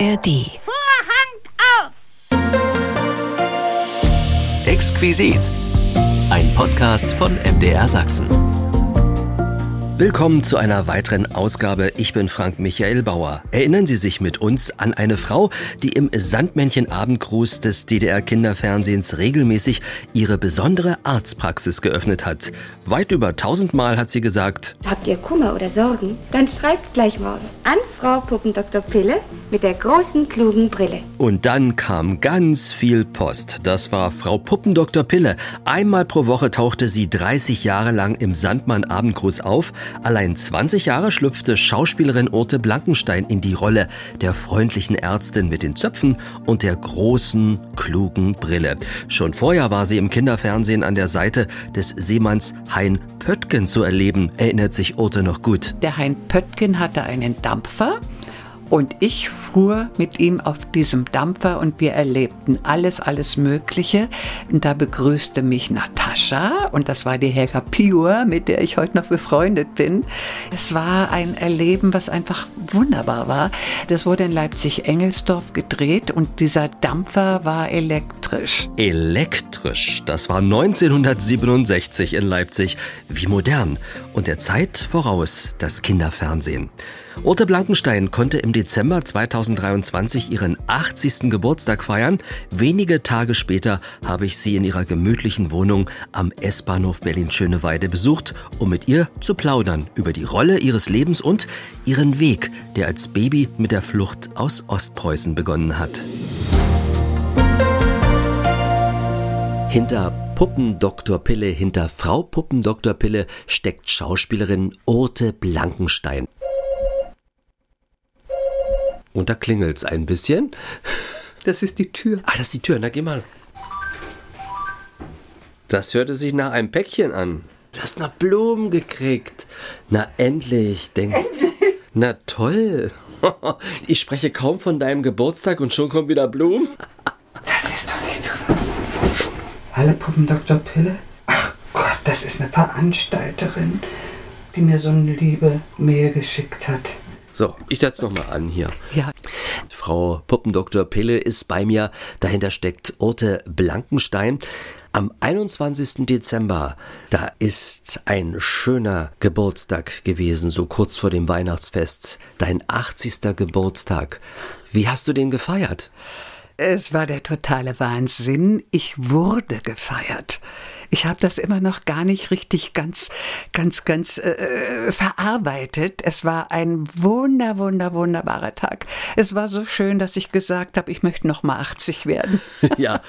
ARD. Vorhang auf! Exquisit. Ein Podcast von MDR Sachsen. Willkommen zu einer weiteren Ausgabe. Ich bin Frank Michael Bauer. Erinnern Sie sich mit uns an eine Frau, die im Sandmännchen-Abendgruß des DDR-Kinderfernsehens regelmäßig ihre besondere Arztpraxis geöffnet hat. Weit über tausendmal hat sie gesagt, Habt ihr Kummer oder Sorgen? Dann schreibt gleich morgen an Frau Puppendoktor Pille mit der großen, klugen Brille. Und dann kam ganz viel Post. Das war Frau Puppendoktor Pille. Einmal pro Woche tauchte sie 30 Jahre lang im Sandmann Abendgruß auf. Allein 20 Jahre schlüpfte Schauspielerin Urte Blankenstein in die Rolle der freundlichen Ärztin mit den Zöpfen und der großen, klugen Brille. Schon vorher war sie im Kinderfernsehen an der Seite des Seemanns Hein Pöttgen zu erleben, erinnert sich Urte noch gut. Der Hein Pöttgen hatte einen Dampfer und ich fuhr mit ihm auf diesem Dampfer und wir erlebten alles, alles Mögliche. Und da begrüßte mich Natascha und das war die Helga Piur, mit der ich heute noch befreundet bin. Es war ein Erleben, was einfach wunderbar war. Das wurde in Leipzig-Engelsdorf gedreht und dieser Dampfer war elektrisch. Elektrisch, das war 1967 in Leipzig. Wie modern und der Zeit voraus das Kinderfernsehen. Urte Blankenstein konnte im Dezember 2023 ihren 80. Geburtstag feiern. Wenige Tage später habe ich sie in ihrer gemütlichen Wohnung am S-Bahnhof Berlin-Schöneweide besucht, um mit ihr zu plaudern über die Rolle ihres Lebens und ihren Weg, der als Baby mit der Flucht aus Ostpreußen begonnen hat. Hinter Puppendoktor Pille, hinter Frau Puppendoktor Pille steckt Schauspielerin Urte Blankenstein. Und da klingelt's ein bisschen. Das ist die Tür. Ah, das ist die Tür. Na, geh mal. Das hörte sich nach einem Päckchen an. Du hast noch Blumen gekriegt. Na, endlich. Denk. Endlich? Na, toll. Ich spreche kaum von deinem Geburtstag und schon kommen wieder Blumen. Das ist doch nicht so was. Hallo Puppendoktor Pille? Ach Gott, das ist eine Veranstalterin, die mir so eine liebe Mail geschickt hat. So, ich setz noch mal an hier. Ja, Frau Puppendoktor Pille ist bei mir. Dahinter steckt Urte Blankenstein. Am 21. Dezember, da ist ein schöner Geburtstag gewesen, so kurz vor dem Weihnachtsfest. Dein 80. Geburtstag. Wie hast du den gefeiert? es war der totale Wahnsinn. Ich wurde gefeiert. Ich habe das immer noch gar nicht richtig ganz, ganz, ganz äh, verarbeitet. Es war ein wunder, wunder, wunderbarer Tag. Es war so schön, dass ich gesagt habe, ich möchte noch mal 80 werden. Ja,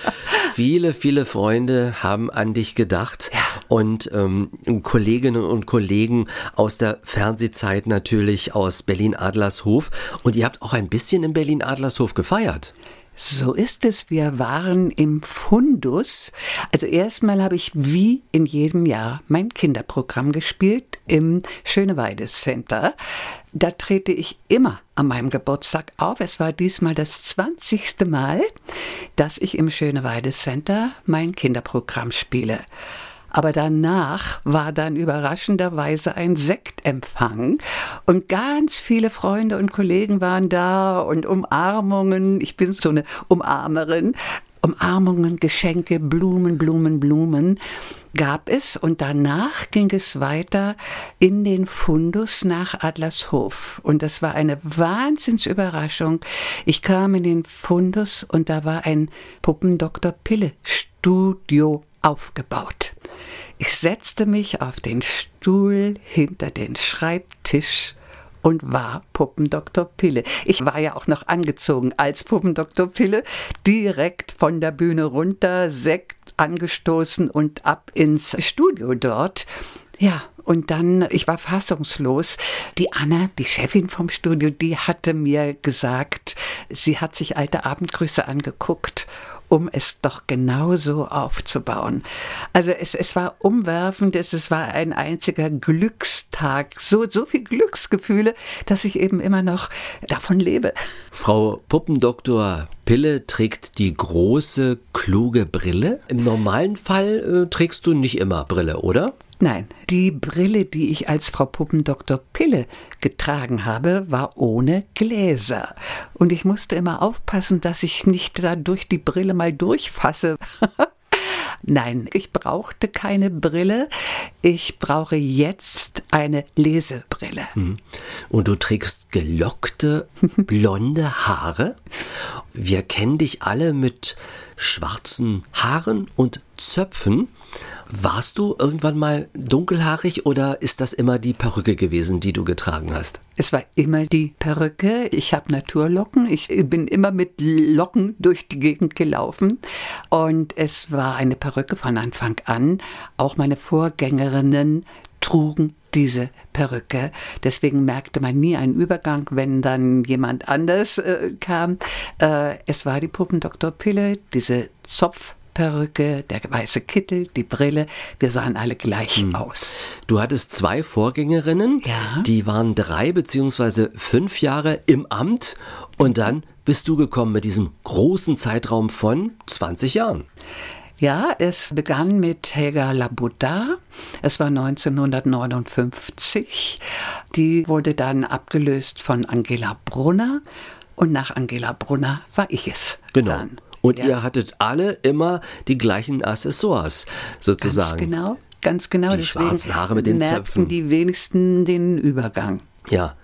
viele, viele Freunde haben an dich gedacht Ja. und ähm, Kolleginnen und Kollegen aus der Fernsehzeit natürlich aus Berlin-Adlershof und ihr habt auch ein bisschen in Berlin-Adlershof gefeiert. So ist es. Wir waren im Fundus. Also erstmal habe ich wie in jedem Jahr mein Kinderprogramm gespielt im Schöneweide Center. Da trete ich immer an meinem Geburtstag auf. Es war diesmal das 20. Mal, dass ich im Schöneweide Center mein Kinderprogramm spiele. Aber danach war dann überraschenderweise ein Sektempfang und ganz viele Freunde und Kollegen waren da und Umarmungen. Ich bin so eine Umarmerin. Umarmungen, Geschenke, Blumen, Blumen, Blumen gab es und danach ging es weiter in den Fundus nach Adlershof und das war eine Wahnsinnsüberraschung. Ich kam in den Fundus und da war ein Puppendoktor Pille Studio aufgebaut. Ich setzte mich auf den Stuhl hinter den Schreibtisch und war Puppendoktor Pille. Ich war ja auch noch angezogen als Puppendoktor Pille, direkt von der Bühne runter, Sekt angestoßen und ab ins Studio dort. Ja, und dann, ich war fassungslos. Die Anna, die Chefin vom Studio, die hatte mir gesagt, sie hat sich alte Abendgrüße angeguckt um es doch genauso aufzubauen. Also es, es war umwerfend, es, es war ein einziger Glückstag, so, so viel Glücksgefühle, dass ich eben immer noch davon lebe. Frau Puppendoktor Pille trägt die große, kluge Brille. Im normalen Fall äh, trägst du nicht immer Brille, oder? Nein, die Brille, die ich als Frau Puppendoktor Pille getragen habe, war ohne Gläser. Und ich musste immer aufpassen, dass ich nicht da durch die Brille mal durchfasse. Nein, ich brauchte keine Brille. Ich brauche jetzt eine Lesebrille. Hm. Und du trägst gelockte, blonde Haare. Wir kennen dich alle mit schwarzen Haaren und Zöpfen. Warst du irgendwann mal dunkelhaarig oder ist das immer die Perücke gewesen, die du getragen hast? Es war immer die Perücke. Ich habe Naturlocken. Ich bin immer mit Locken durch die Gegend gelaufen. Und es war eine Perücke von Anfang an. Auch meine Vorgängerinnen trugen diese Perücke. Deswegen merkte man nie einen Übergang, wenn dann jemand anders äh, kam. Äh, es war die Puppendoktor Pille, diese Zopf. Perücke, der weiße Kittel, die Brille, wir sahen alle gleich hm. aus. Du hattest zwei Vorgängerinnen, ja. die waren drei beziehungsweise fünf Jahre im Amt und dann bist du gekommen mit diesem großen Zeitraum von 20 Jahren. Ja, es begann mit Helga Labuda. Es war 1959. Die wurde dann abgelöst von Angela Brunner. Und nach Angela Brunner war ich es. Genau. Dann. Und ja. ihr hattet alle immer die gleichen Accessoires sozusagen. Ganz genau, ganz genau. Die Deswegen schwarzen Haare mit den Zöpfen. die wenigsten den Übergang. Ja.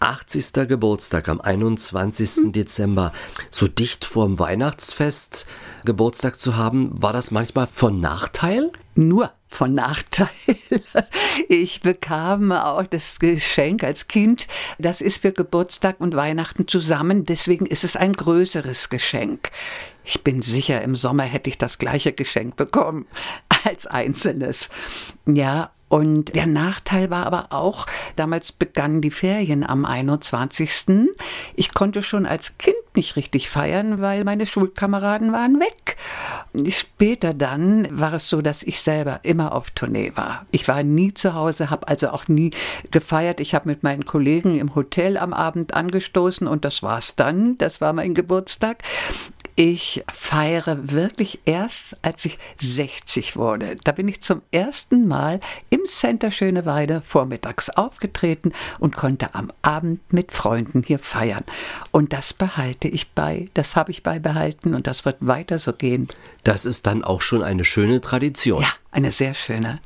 80. Geburtstag am 21. Hm. Dezember, so dicht vorm Weihnachtsfest Geburtstag zu haben, war das manchmal von Nachteil? Nur von Nachteil. Ich bekam auch das Geschenk als Kind. Das ist für Geburtstag und Weihnachten zusammen. Deswegen ist es ein größeres Geschenk. Ich bin sicher, im Sommer hätte ich das gleiche Geschenk bekommen als einzelnes. Ja, und der Nachteil war aber auch, damals begannen die Ferien am 21. Ich konnte schon als Kind nicht richtig feiern, weil meine Schulkameraden waren weg. Später dann war es so, dass ich selber immer auf Tournee war. Ich war nie zu Hause, habe also auch nie gefeiert. Ich habe mit meinen Kollegen im Hotel am Abend angestoßen und das war's dann. Das war mein Geburtstag. Ich feiere wirklich erst, als ich 60 wurde. Da bin ich zum ersten Mal im Center Schöneweide vormittags aufgetreten und konnte am Abend mit Freunden hier feiern. Und das behalte ich bei. Das habe ich beibehalten und das wird weiter so gehen. Das ist dann auch schon eine schöne Tradition. Ja, eine sehr schöne.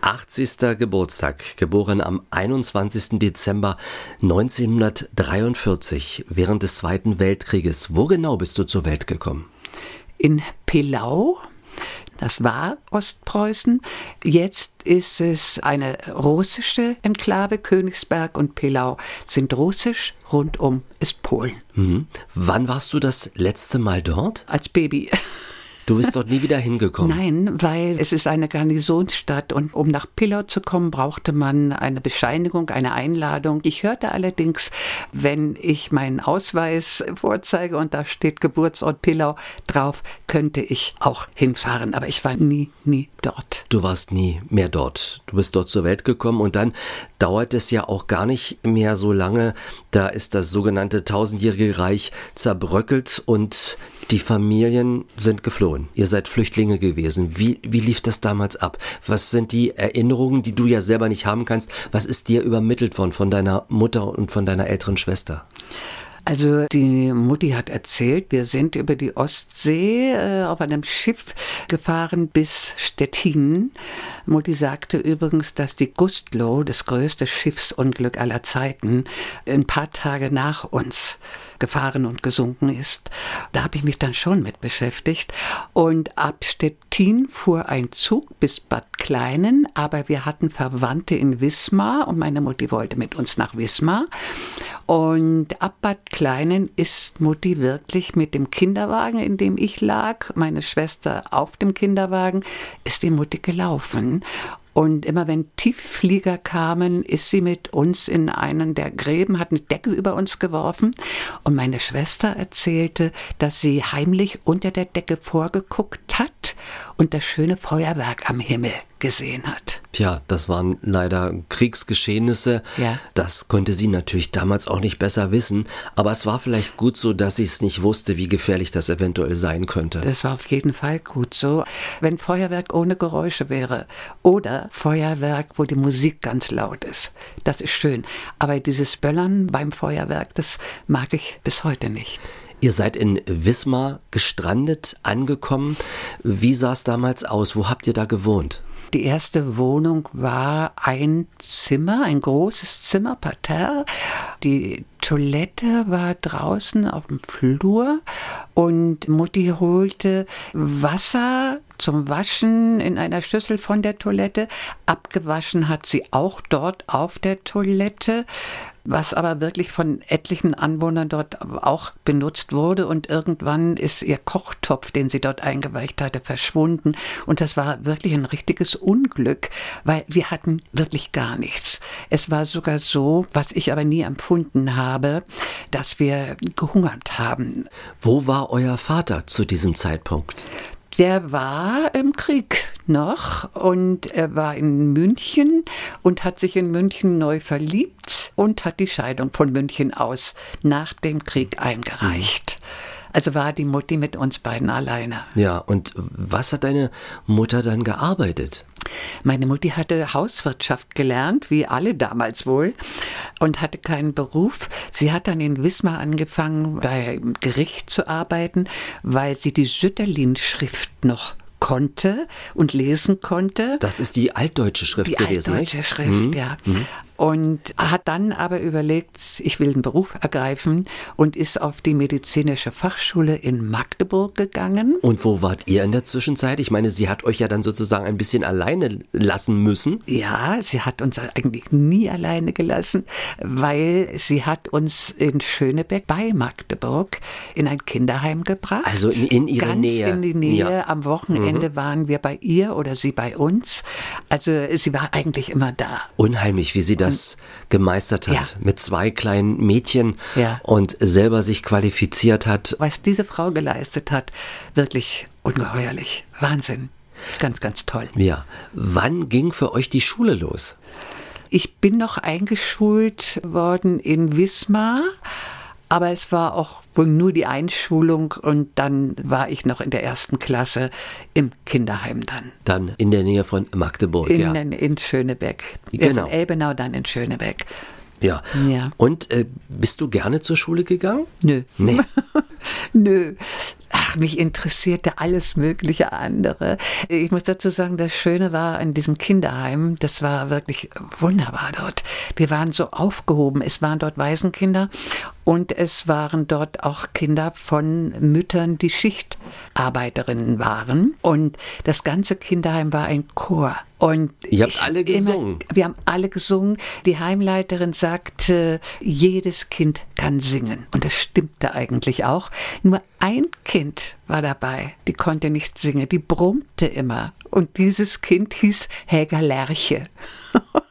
80. Geburtstag, geboren am 21. Dezember 1943, während des Zweiten Weltkrieges. Wo genau bist du zur Welt gekommen? In Pilau. Das war Ostpreußen. Jetzt ist es eine russische Enklave. Königsberg und Pilau sind russisch. Rundum ist Polen. Mhm. Wann warst du das letzte Mal dort? Als Baby. Du bist dort nie wieder hingekommen? Nein, weil es ist eine Garnisonsstadt und um nach Pillau zu kommen, brauchte man eine Bescheinigung, eine Einladung. Ich hörte allerdings, wenn ich meinen Ausweis vorzeige und da steht Geburtsort Pillau drauf, könnte ich auch hinfahren. Aber ich war nie, nie dort. Du warst nie mehr dort. Du bist dort zur Welt gekommen und dann dauert es ja auch gar nicht mehr so lange. Da ist das sogenannte tausendjährige Reich zerbröckelt und die Familien sind geflohen. Ihr seid Flüchtlinge gewesen. Wie, wie lief das damals ab? Was sind die Erinnerungen, die du ja selber nicht haben kannst? Was ist dir übermittelt worden von deiner Mutter und von deiner älteren Schwester? Also die Mutti hat erzählt, wir sind über die Ostsee äh, auf einem Schiff gefahren bis Stettin. Mutti sagte übrigens, dass die Gustlo, das größte Schiffsunglück aller Zeiten, ein paar Tage nach uns gefahren und gesunken ist. Da habe ich mich dann schon mit beschäftigt. Und ab Stettin fuhr ein Zug bis Bad Kleinen, aber wir hatten Verwandte in Wismar und meine Mutti wollte mit uns nach Wismar. Und ab Bad Kleinen ist Mutti wirklich mit dem Kinderwagen, in dem ich lag, meine Schwester auf dem Kinderwagen, ist die Mutti gelaufen. Und immer wenn Tiefflieger kamen, ist sie mit uns in einen der Gräben, hat eine Decke über uns geworfen. Und meine Schwester erzählte, dass sie heimlich unter der Decke vorgeguckt hat und das schöne Feuerwerk am Himmel gesehen hat. Tja, das waren leider Kriegsgeschehnisse. Ja. Das konnte sie natürlich damals auch nicht besser wissen. Aber es war vielleicht gut so, dass sie es nicht wusste, wie gefährlich das eventuell sein könnte. Das war auf jeden Fall gut so. Wenn Feuerwerk ohne Geräusche wäre oder Feuerwerk, wo die Musik ganz laut ist, das ist schön. Aber dieses Böllern beim Feuerwerk, das mag ich bis heute nicht. Ihr seid in Wismar gestrandet, angekommen. Wie sah es damals aus? Wo habt ihr da gewohnt? Die erste Wohnung war ein Zimmer, ein großes Zimmer, Parterre. Die Toilette war draußen auf dem Flur und Mutti holte Wasser zum Waschen in einer Schüssel von der Toilette. Abgewaschen hat sie auch dort auf der Toilette was aber wirklich von etlichen Anwohnern dort auch benutzt wurde. Und irgendwann ist ihr Kochtopf, den sie dort eingeweicht hatte, verschwunden. Und das war wirklich ein richtiges Unglück, weil wir hatten wirklich gar nichts. Es war sogar so, was ich aber nie empfunden habe, dass wir gehungert haben. Wo war euer Vater zu diesem Zeitpunkt? Der war im Krieg noch und er war in München und hat sich in München neu verliebt und hat die Scheidung von München aus nach dem Krieg eingereicht. Also war die Mutti mit uns beiden alleine. Ja, und was hat deine Mutter dann gearbeitet? Meine Mutti hatte Hauswirtschaft gelernt, wie alle damals wohl, und hatte keinen Beruf. Sie hat dann in Wismar angefangen, beim Gericht zu arbeiten, weil sie die Sütterlin-Schrift noch konnte und lesen konnte. Das ist die altdeutsche Schrift die gewesen, altdeutsche nicht? Schrift, Mhm. ja. Und hat dann aber überlegt, ich will einen Beruf ergreifen und ist auf die medizinische Fachschule in Magdeburg gegangen. Und wo wart ihr in der Zwischenzeit? Ich meine, sie hat euch ja dann sozusagen ein bisschen alleine lassen müssen. Ja, sie hat uns eigentlich nie alleine gelassen, weil sie hat uns in Schönebeck bei Magdeburg in ein Kinderheim gebracht. Also in- in ihre Ganz Nähe. in die Nähe. Ja. Mhm. Am Wochenende waren wir bei ihr oder sie bei uns. Also sie war eigentlich immer da. Unheimlich, wie sie das gemeistert hat. Ja. Mit zwei kleinen Mädchen Ja. und selber sich qualifiziert hat. Was diese Frau geleistet hat, wirklich ungeheuerlich. Wahnsinn. Ganz, ganz toll. Ja. Wann ging für euch die Schule los? Ich bin noch eingeschult worden in Wismar, aber es war auch wohl nur die Einschulung und dann war ich noch in der ersten Klasse im Kinderheim dann. Dann in der Nähe von Magdeburg, In, ja. in Schönebeck. Genau. In Elbenau, dann in Schönebeck. ja. Ja. Und äh, bist du gerne zur Schule gegangen? Nö. Nee. Nö. Ach, mich interessierte alles mögliche andere. Ich muss dazu sagen, das Schöne war an diesem Kinderheim, das war wirklich wunderbar dort. Wir waren so aufgehoben. Es waren dort Waisenkinder und es waren dort auch Kinder von Müttern, die Schichtarbeiterinnen waren. Und das ganze Kinderheim war ein Chor. Und Ihr habt alle gesungen? Immer, wir haben alle gesungen. Die Heimleiterin sagte, jedes Kind kann singen. Und das stimmte eigentlich auch. Nur ein Kind war dabei, die konnte nicht singen, die brummte immer. Und dieses Kind hieß Helga Lerche.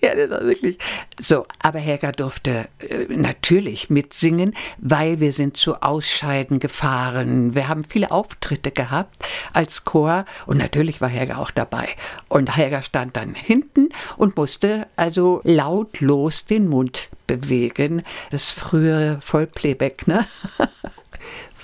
Ja, das war wirklich so. Aber Helga durfte äh, natürlich mitsingen, weil wir sind zu Ausscheiden gefahren. Wir haben viele Auftritte gehabt als Chor und natürlich war Helga auch dabei. Und Helga stand dann hinten und musste also lautlos den Mund bewegen. Das frühere Vollplayback, ne?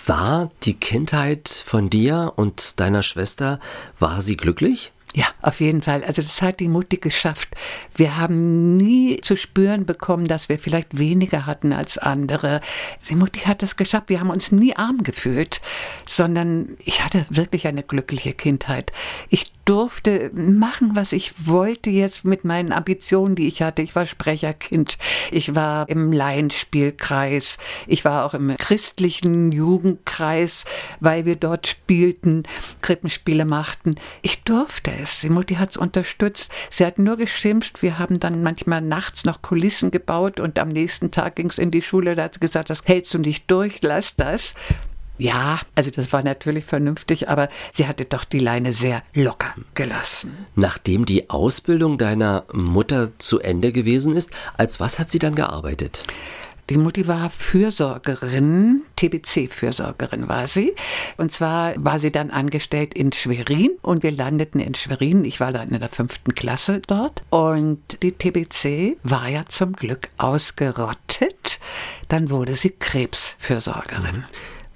War die Kindheit von dir und deiner Schwester, war sie glücklich? Ja, auf jeden Fall. Also das hat die Mutti geschafft. Wir haben nie zu spüren bekommen, dass wir vielleicht weniger hatten als andere. Die Mutti hat das geschafft. Wir haben uns nie arm gefühlt, sondern ich hatte wirklich eine glückliche Kindheit. Ich durfte machen, was ich wollte jetzt mit meinen Ambitionen, die ich hatte. Ich war Sprecherkind. Ich war im Laienspielkreis. Ich war auch im christlichen Jugendkreis, weil wir dort spielten, Krippenspiele machten. Ich durfte es. Die Mutti hat es unterstützt. Sie hat nur geschimpft. Wir haben dann manchmal nachts noch Kulissen gebaut und am nächsten Tag ging es in die Schule. Da hat sie gesagt, das hältst du nicht durch, lass das. Ja, also das war natürlich vernünftig, aber sie hatte doch die Leine sehr locker gelassen. Nachdem die Ausbildung deiner Mutter zu Ende gewesen ist, als was hat sie dann gearbeitet? Die Mutti war Fürsorgerin, TBC-Fürsorgerin war sie. Und zwar war sie dann angestellt in Schwerin und wir landeten in Schwerin. Ich war dann in der fünften Klasse dort. Und die TBC war ja zum Glück ausgerottet. Dann wurde sie Krebsfürsorgerin.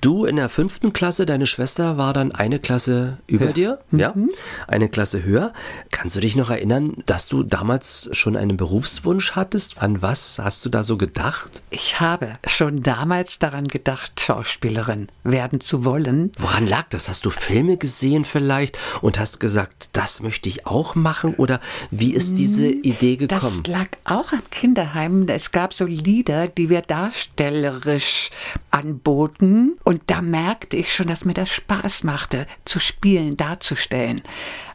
Du in der fünften Klasse, deine Schwester war dann eine Klasse über Höher. dir, ja, eine Klasse höher. Kannst du dich noch erinnern, dass du damals schon einen Berufswunsch hattest? An was hast du da so gedacht? Ich habe schon damals daran gedacht, Schauspielerin werden zu wollen. Woran lag das? Hast du Filme gesehen vielleicht und hast gesagt, das möchte ich auch machen? Oder wie ist diese Idee gekommen? Das lag auch an Kinderheimen. Es gab so Lieder, die wir darstellerisch anboten. Und da merkte ich schon, dass mir das Spaß machte, zu spielen, darzustellen.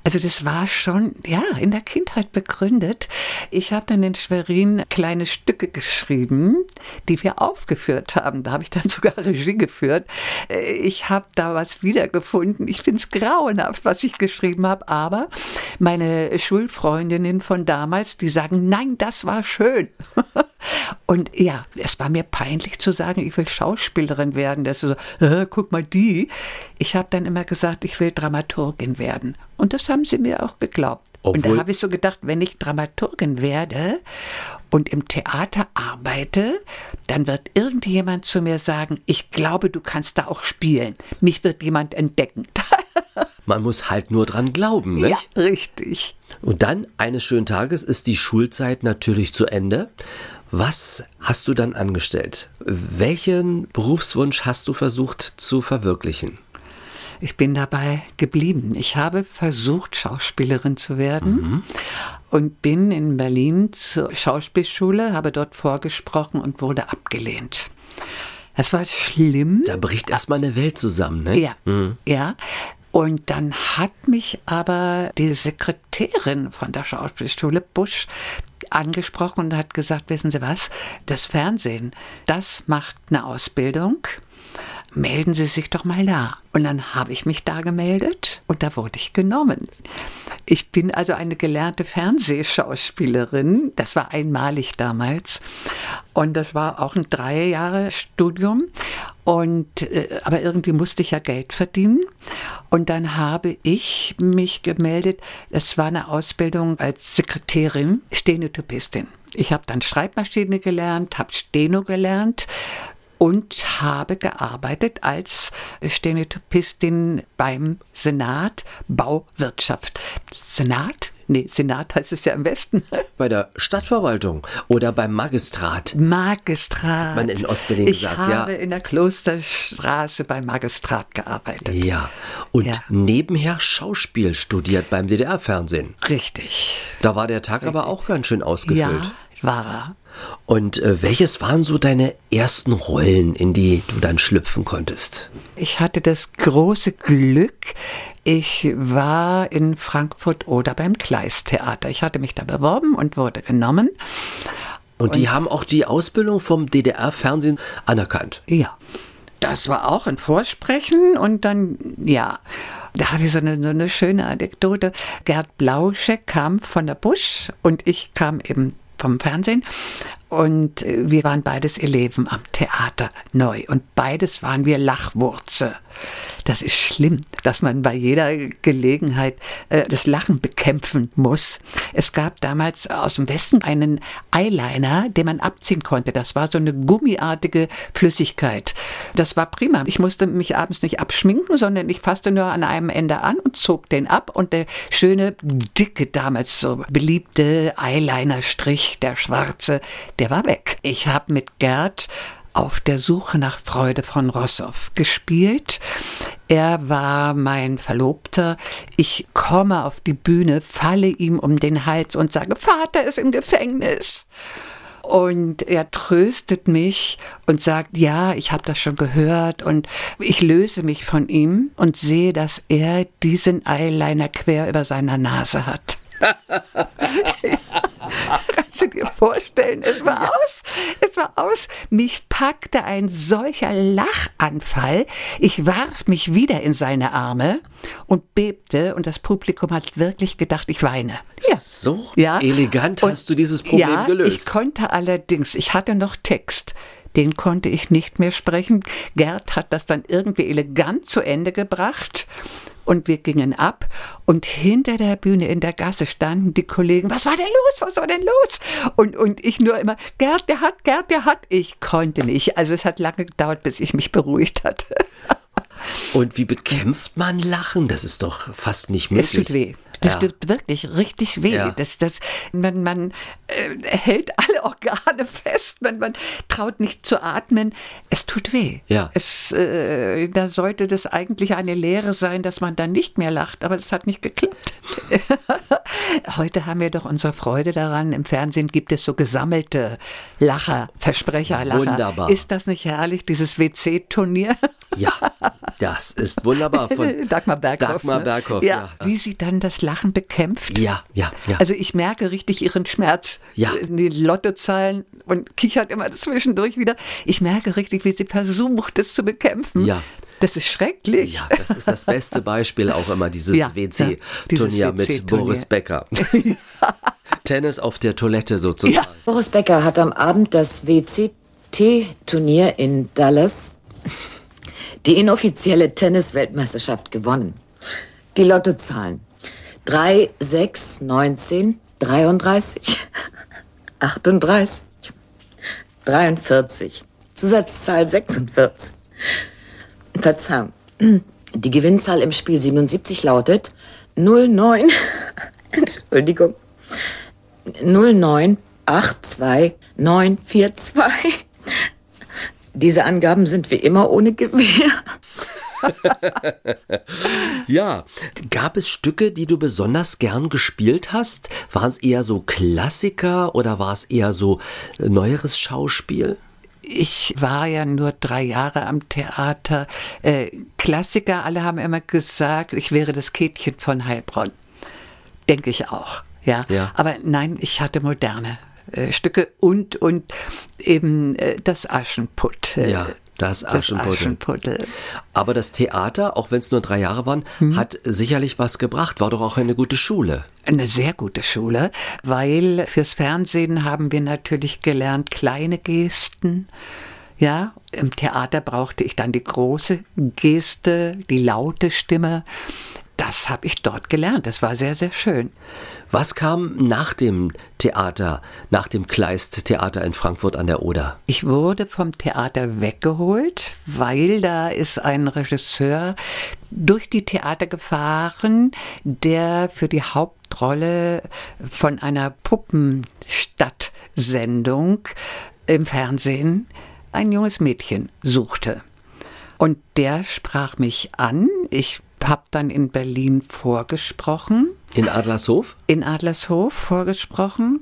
Also das war schon, ja, in der Kindheit begründet. Ich habe dann in Schwerin kleine Stücke geschrieben, die wir aufgeführt haben. Da habe ich dann sogar Regie geführt. Äh, Ich habe da was wiedergefunden. Ich finde es grauenhaft, was ich geschrieben habe. Aber meine Schulfreundinnen von damals, die sagen, nein, das war schön. Und ja, es war mir peinlich zu sagen, ich will Schauspielerin werden. Das ist so, äh, guck mal die. Ich habe dann immer gesagt, ich will Dramaturgin werden. Und das haben sie mir auch geglaubt. und da Obwohl- habe ich so gedacht, wenn ich Dramaturgin werde und im Theater arbeite, dann wird irgendjemand zu mir sagen, ich glaube, du kannst da auch spielen. Mich wird jemand entdecken. Man muss halt nur dran glauben, nicht? Ja, richtig. Und dann, eines schönen Tages, ist die Schulzeit natürlich zu Ende. Was hast du dann angestellt? Welchen Berufswunsch hast du versucht zu verwirklichen? Ich bin dabei geblieben. Ich habe versucht, Schauspielerin zu werden und bin in Berlin zur Schauspielschule, habe dort vorgesprochen und wurde abgelehnt. Das war schlimm. Da bricht erstmal eine Welt zusammen, ne? Ja, ja. Und dann hat mich aber die Sekretärin von der Schauspielschule Busch angesprochen und hat gesagt, wissen Sie was, das Fernsehen, das macht eine Ausbildung. Melden Sie sich doch mal da. Und dann habe ich mich da gemeldet und da wurde ich genommen. Ich bin also eine gelernte Fernsehschauspielerin. Das war einmalig damals. Und das war auch ein drei Jahre Studium. Und, äh, aber irgendwie musste ich ja Geld verdienen. Und dann habe ich mich gemeldet. Es war eine Ausbildung als Sekretärin, Stenotypistin. Ich habe dann Schreibmaschine gelernt, habe Steno gelernt und habe gearbeitet als Stenotypistin beim Senat Bauwirtschaft. Senat? Nee, Senat heißt es ja im Westen. Bei der Stadtverwaltung oder beim Magistrat. Magistrat. Man in Ostberlin ich gesagt, habe ja. in der Klosterstraße beim Magistrat gearbeitet. Ja. Und Ja. nebenher Schauspiel studiert beim DDR-Fernsehen. Richtig. Da war der Tag aber auch ganz schön ausgefüllt. Ja, war er. Und äh, welches waren so deine ersten Rollen, in die du dann schlüpfen konntest? Ich hatte das große Glück, ich war in Frankfurt oder beim Kleist-Theater. Ich hatte mich da beworben und wurde genommen. Und, die haben auch die Ausbildung vom DDR-Fernsehen anerkannt. Ja. Das war auch ein Vorsprechen und dann, ja, da habe ich so eine, so eine schöne Anekdote. Gerd Blauschek kam von der Busch und ich kam eben vom Fernsehen und äh, wir waren beides Eleven am Theater neu und beides waren wir Lachwurze. Das ist schlimm, dass man bei jeder Gelegenheit äh, das Lachen bekämpfen muss. Es gab damals aus dem Westen einen Eyeliner, den man abziehen konnte. Das war so eine gummiartige Flüssigkeit. Das war prima. Ich musste mich abends nicht abschminken, sondern ich fasste nur an einem Ende an und zog den ab und der schöne, dicke, damals so beliebte Eyeliner-Strich, der schwarze, der war weg. Ich habe mit Gerd auf der Suche nach Freude von Rossow gespielt. Er war mein Verlobter. Ich komme auf die Bühne, falle ihm um den Hals und sage, Vater ist im Gefängnis. Und er tröstet mich und sagt, ja, ich habe das schon gehört und ich löse mich von ihm und sehe, dass er diesen Eyeliner quer über seiner Nase hat. Kannst du dir vorstellen, es war aus, es war aus. Mich packte ein solcher Lachanfall. Ich warf mich wieder in seine Arme und bebte und das Publikum hat wirklich gedacht, ich weine. Ja. So Ja. elegant Und- hast du dieses Problem ja, gelöst. Ich konnte allerdings, ich hatte noch Text. den konnte ich nicht mehr sprechen. Gerd hat das dann irgendwie elegant zu Ende gebracht und wir gingen ab und hinter der Bühne in der Gasse standen die Kollegen, was war denn los, was war denn los? Und, und ich nur immer, Gerd, der hat, Gerd, der hat. Ich konnte nicht. Also es hat lange gedauert, bis ich mich beruhigt hatte. Und wie bekämpft man Lachen? Das ist doch fast nicht möglich. Es tut weh. Das Ja. tut wirklich richtig weh. Ja. Das, das, man man äh, hält alle Organe fest, man, man traut nicht zu atmen. Es tut weh. Ja. Es, äh, da sollte das eigentlich eine Lehre sein, dass man dann nicht mehr lacht, aber es hat nicht geklappt. Heute haben wir doch unsere Freude daran. Im Fernsehen gibt es so gesammelte Lacher, Versprecherlacher. Wunderbar. Ist das nicht herrlich, dieses WC-Turnier? Ja, das ist wunderbar von Dagmar Berghoff. Dagmar ne? Berghoff, ja. ja. Wie sie dann das Lachen bekämpft. Ja, ja, ja. Also ich merke richtig ihren Schmerz. Ja. Die Lottozahlen und kichert immer zwischendurch wieder. Ich merke richtig, wie sie versucht, es zu bekämpfen. Ja. Das ist schrecklich. ja, das ist das beste Beispiel auch immer, dieses Ja, ja, WC-Turnier mit WC-Turnier. Boris Becker. Tennis auf der Toilette sozusagen. Ja. Boris Becker hat am Abend das WCT-Turnier in Dallas, die inoffizielle Tennis-Weltmeisterschaft, gewonnen. Die Lottozahlen. 3, 6, 19, 33, 38, 43, Zusatzzahl 46. Verzeihung. Die Gewinnzahl im Spiel 77 lautet 09, Entschuldigung, 0982942. Diese Angaben sind wie immer ohne Gewähr. Ja, gab es Stücke, die du besonders gern gespielt hast? Waren es eher so Klassiker oder war es eher so äh, neueres Schauspiel? Ich war ja nur drei Jahre am Theater. Äh, Klassiker, alle haben immer gesagt, ich wäre das Käthchen von Heilbronn. Denke ich auch. Ja. Ja. Aber nein, ich hatte moderne Stücke und, und eben äh, das Aschenputt. äh, Ja, das Aschenputtel. Aschenputtel. Aber das Theater, auch wenn es nur drei Jahre waren, Mhm. hat sicherlich was gebracht. War doch auch eine gute Schule. Eine sehr gute Schule, weil fürs Fernsehen haben wir natürlich gelernt, kleine Gesten. Ja, im Theater brauchte ich dann die große Geste, die laute Stimme. Das habe ich dort gelernt. Das war sehr, sehr schön. Was kam nach dem Theater, nach dem Kleist-Theater in Frankfurt an der Oder? Ich wurde vom Theater weggeholt, weil da ist ein Regisseur durch die Theater gefahren, der für die Hauptrolle von einer Puppenstadt-Sendung im Fernsehen ein junges Mädchen suchte. Und der sprach mich an. Ich habe dann in Berlin vorgesprochen In Adlershof? in Adlershof vorgesprochen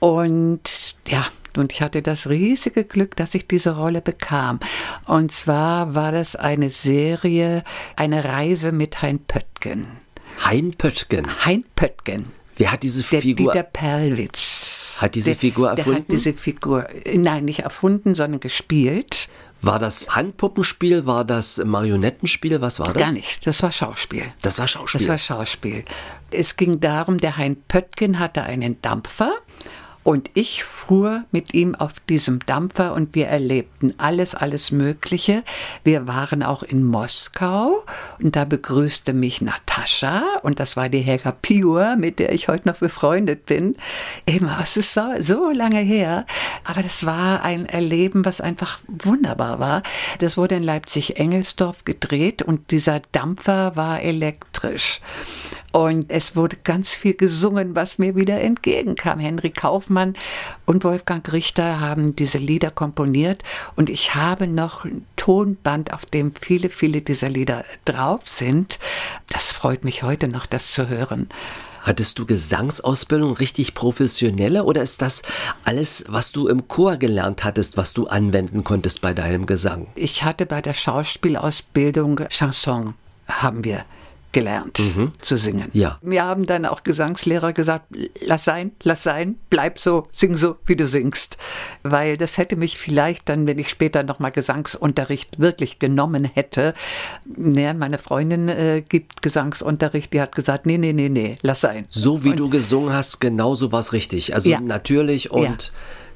und ja, und ich hatte das riesige Glück, dass ich diese Rolle bekam. Und zwar war das eine Serie, eine Reise mit Hein Pöttgen. Hein Pöttgen. Hein Pöttgen. Wer hat diese Der Figur? Dieter Perlwitz. Hat diese der, Figur Der erfunden? hat diese Figur, nein, nicht erfunden, sondern gespielt. War das Handpuppenspiel? War das Marionettenspiel? Was war das? Gar nicht, das war Schauspiel. Das war Schauspiel. Das war Schauspiel. Es ging darum, der Hein Pöttgen hatte einen Dampfer und ich fuhr mit ihm auf diesem Dampfer und wir erlebten alles, alles Mögliche. Wir waren auch in Moskau und da begrüßte mich Natascha und das war die Helga Piur, mit der ich heute noch befreundet bin. Eben, es ist so, so lange her, aber das war ein Erleben, was einfach wunderbar war. Das wurde in Leipzig-Engelsdorf gedreht und dieser Dampfer war elektrisch. Und es wurde ganz viel gesungen, was mir wieder entgegenkam. Henry Kaufmann und Wolfgang Richter haben diese Lieder komponiert und ich habe noch ein Tonband, auf dem viele, viele dieser Lieder drauf sind. Das freut mich heute noch, das zu hören. Hattest du Gesangsausbildung richtig professionelle oder ist das alles, was du im Chor gelernt hattest, was du anwenden konntest bei deinem Gesang? Ich hatte bei der Schauspielausbildung Chanson, haben wir gelernt zu singen. Ja. Mir haben dann auch Gesangslehrer gesagt, lass sein, lass sein, bleib so, sing so, wie du singst. Weil das hätte mich vielleicht dann, wenn ich später nochmal Gesangsunterricht wirklich genommen hätte, naja, meine Freundin äh, gibt Gesangsunterricht, die hat gesagt, nee, nee, nee, nee, lass sein. So wie du gesungen hast, genauso war es richtig. Also Ja. natürlich und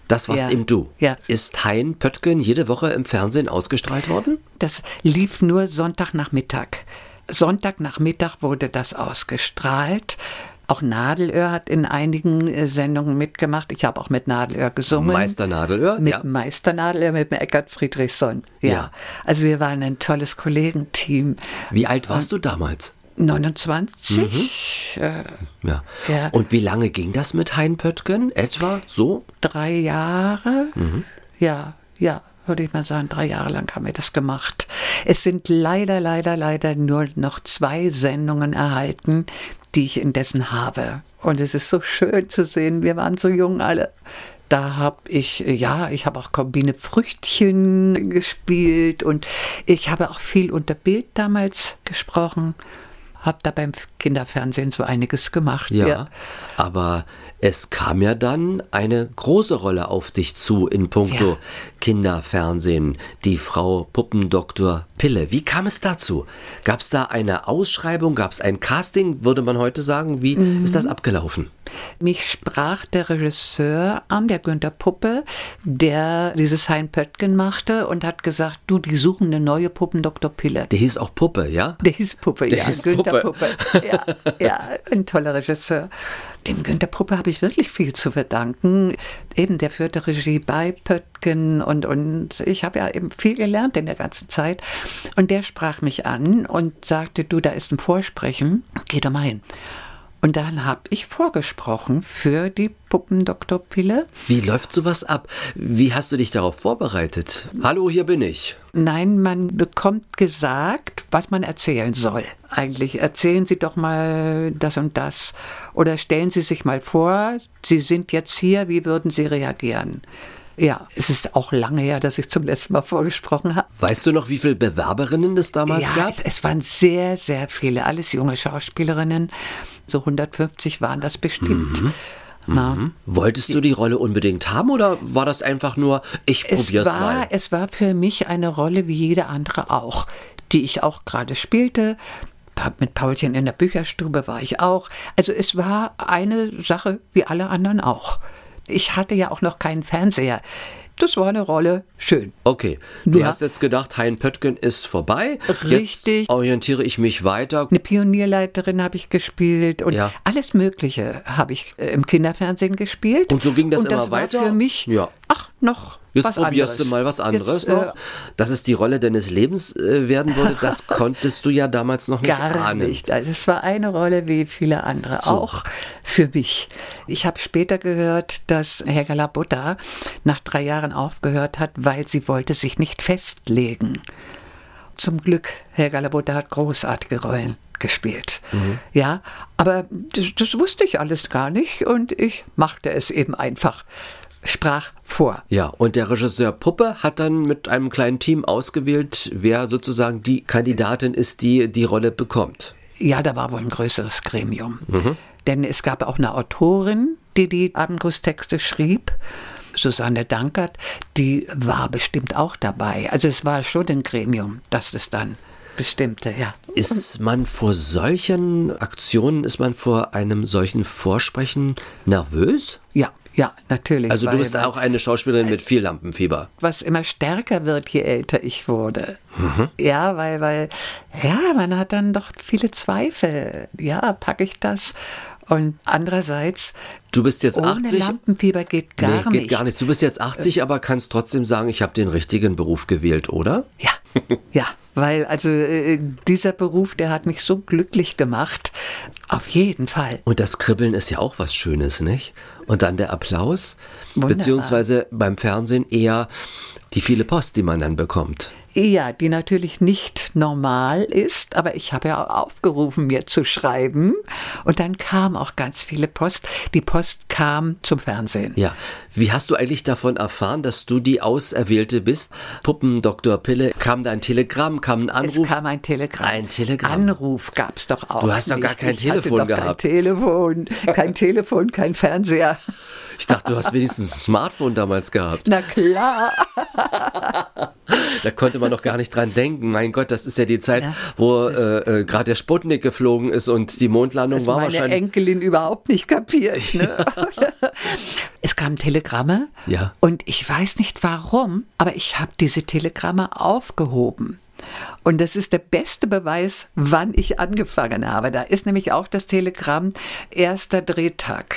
Das warst Ja. eben du. Ja. Ist Hein Pöttgen jede Woche im Fernsehen ausgestrahlt worden? Das lief nur Sonntagnachmittag. Sonntagnachmittag wurde das ausgestrahlt. Auch Nadelöhr hat in einigen äh, Sendungen mitgemacht. Ich habe auch mit Nadelöhr gesungen. Meister Nadelöhr, Mit ja. Meister Nadelöhr, mit Eckart Friedrichsson. Ja. Ja. Also wir waren ein tolles Kollegenteam. Wie alt warst du damals? 29, äh, Ja. Ja. Und wie lange ging das mit Hein Pöttgen? Etwa so? drei Jahre. Mhm. Ja, ja, würde ich mal sagen, drei Jahre lang haben wir das gemacht. Es sind leider, leider, leider nur noch zwei Sendungen erhalten, die ich indessen habe. Und es ist so schön zu sehen, wir waren so jung alle. Da habe ich, ja, ich habe auch Kombine Früchtchen gespielt und ich habe auch viel unter Bild damals gesprochen. Habe da beim Kinderfernsehen so einiges gemacht. Ja. Aber es kam ja dann eine große Rolle auf dich zu in puncto Ja. Kinderfernsehen, die Frau Puppendoktor Pille. Wie kam es dazu? Gab es da eine Ausschreibung? Gab es ein Casting, würde man heute sagen? Wie Mhm. ist das abgelaufen? Mich sprach der Regisseur an, der Günther Puppe, der dieses Hein Pöttgen machte und hat gesagt, du, die suchen eine neue Puppendoktor Pille. Der hieß auch Puppe, ja? Der hieß Puppe, Der ja, hieß Günther Puppe. Puppe. Ja, ein toller Regisseur. Dem Günther Puppe habe ich wirklich viel zu verdanken. Eben, der führte Regie bei Pöttgen und, und ich habe ja eben viel gelernt in der ganzen Zeit. Und der sprach mich an und sagte, du, da ist ein Vorsprechen, geh doch mal hin. Und dann habe ich vorgesprochen für die Puppendoktorpille. Wie läuft sowas ab? Wie hast du dich darauf vorbereitet? Hallo, hier bin ich. Nein, man bekommt gesagt, was man erzählen soll. Eigentlich erzählen Sie doch mal das und das. Oder stellen Sie sich mal vor, Sie sind jetzt hier, wie würden Sie reagieren? Ja, es ist auch lange her, dass ich zum letzten Mal vorgesprochen habe. Weißt du noch, wie viele Bewerberinnen es damals ja, gab? Es, es waren sehr, sehr viele, alles junge Schauspielerinnen. So 150 waren das bestimmt. Mhm. Na, Wolltest du die Rolle unbedingt haben oder war das einfach nur, ich es probier's war, mal? es war für mich eine Rolle wie jede andere auch, die ich auch gerade spielte. Mit Paulchen in der Bücherstube war ich auch. Also es war eine Sache wie alle anderen auch. Ich hatte ja auch noch keinen Fernseher. Das war eine Rolle, schön. Okay, du Ja. hast jetzt gedacht, Hein Pöttgen ist vorbei. Richtig. Jetzt orientiere ich mich weiter. Eine Pionierleiterin habe ich gespielt und Ja. alles Mögliche habe ich äh, im Kinderfernsehen gespielt. Und so ging das und immer das war weiter? Für mich, Ja. ach, noch Jetzt probierst anderes. du mal was anderes Jetzt, äh, noch. Dass es die Rolle deines Lebens äh, werden würde, das konntest du ja damals noch nicht Gar ahnen. nicht. Also es war eine Rolle wie viele andere auch für mich. Ich habe später gehört, dass Helga Labutta nach drei Jahren aufgehört hat, weil sie wollte sich nicht festlegen. Zum Glück, Helga Labutta hat großartige Rollen gespielt. Mhm. Ja, aber das, das wusste ich alles gar nicht und ich machte es eben einfach. Sprach vor. Ja, und der Regisseur Puppe hat dann mit einem kleinen Team ausgewählt, wer sozusagen die Kandidatin ist, die die Rolle bekommt. Ja, da war wohl ein größeres Gremium. Denn es gab auch eine Autorin, die die Abendgrußtexte schrieb, Susanne Dankert, die war bestimmt auch dabei. Also es war schon ein Gremium, das es dann bestimmte, ja. Ist man vor solchen Aktionen, ist man vor einem solchen Vorsprechen nervös? Ja, ja, natürlich. Also du bist auch eine Schauspielerin mit viel Lampenfieber. was immer stärker wird, je älter ich wurde. Mhm. Ja, weil, weil, ja, man hat dann doch viele Zweifel. Ja, packe ich das? Und andererseits, Du bist jetzt ohne 80. Lampenfieber geht gar nee, geht nicht. gar nicht. Du bist jetzt 80, aber kannst trotzdem sagen, ich habe den richtigen Beruf gewählt, oder? Ja, ja, weil also äh, dieser Beruf, der hat mich so glücklich gemacht. Auf jeden Fall. Und das Kribbeln ist ja auch was Schönes, nicht? Und dann der Applaus, Wunderbar. beziehungsweise beim Fernsehen eher die viele Post, die man dann bekommt. Ja, die natürlich nicht normal ist, aber ich habe ja aufgerufen, mir zu schreiben. Und dann kam auch ganz viele Post. Die Post kam zum Fernsehen. Ja, wie hast du eigentlich davon erfahren, dass du die Auserwählte bist? Puppendoktor Pille, kam da ein Telegramm, kam ein Anruf? Es kam ein Telegramm. Ein Telegramm. Anruf gab es doch auch. Du hast doch nicht. gar kein ich Telefon doch gehabt. Kein Telefon, kein Telefon, kein Fernseher. Ich dachte, du hast wenigstens ein Smartphone damals gehabt. Na klar. Da konnte man noch gar nicht dran denken. Mein Gott, das ist ja die Zeit, Ja. wo äh, äh, gerade der Sputnik geflogen ist und die Mondlandung Das war meine wahrscheinlich. Enkelin überhaupt nicht kapiert. Ne? es kamen Telegramme Ja. und ich weiß nicht warum, aber ich habe diese Telegramme aufgehoben. Und das ist der beste Beweis, wann ich angefangen habe. Da ist nämlich auch das Telegramm erster Drehtag.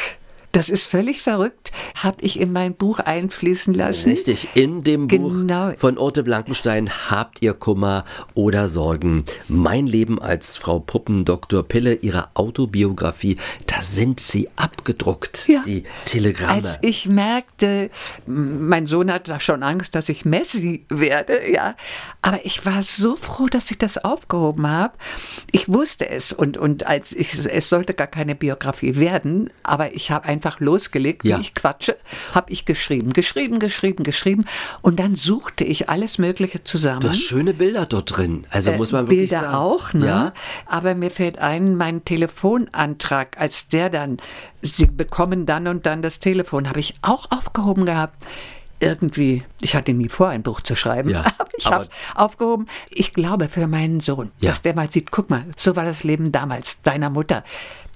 Das ist völlig verrückt, habe ich in mein Buch einfließen lassen. Richtig, in dem Buch Genau. von Orte Blankenstein habt ihr Kummer oder Sorgen. Mein Leben als Frau Puppen Dr. Pille, ihre Autobiografie, da sind sie abgedruckt, Ja. die Telegramme. Als ich merkte, mein Sohn hat da schon Angst, dass ich Messi werde, ja. Aber ich war so froh, dass ich das aufgehoben habe. Ich wusste es und, und als ich, es sollte gar keine Biografie werden, aber ich habe einfach losgelegt, Ja. wie ich quatsche, habe ich geschrieben, geschrieben, geschrieben, geschrieben und dann suchte ich alles Mögliche zusammen. du hast schöne Bilder dort drin, also Äh, muss man wirklich Bilder sagen. auch, ne? Ja, Aber mir fällt ein, mein Telefonantrag, als der dann, Sie bekommen dann und dann das Telefon, habe ich auch aufgehoben gehabt. Irgendwie, ich hatte nie vor, ein Buch zu schreiben, Ja, aber ich habe aufgehoben. Ich glaube für meinen Sohn, Ja. dass der mal sieht, guck mal, so war das Leben damals, deiner Mutter.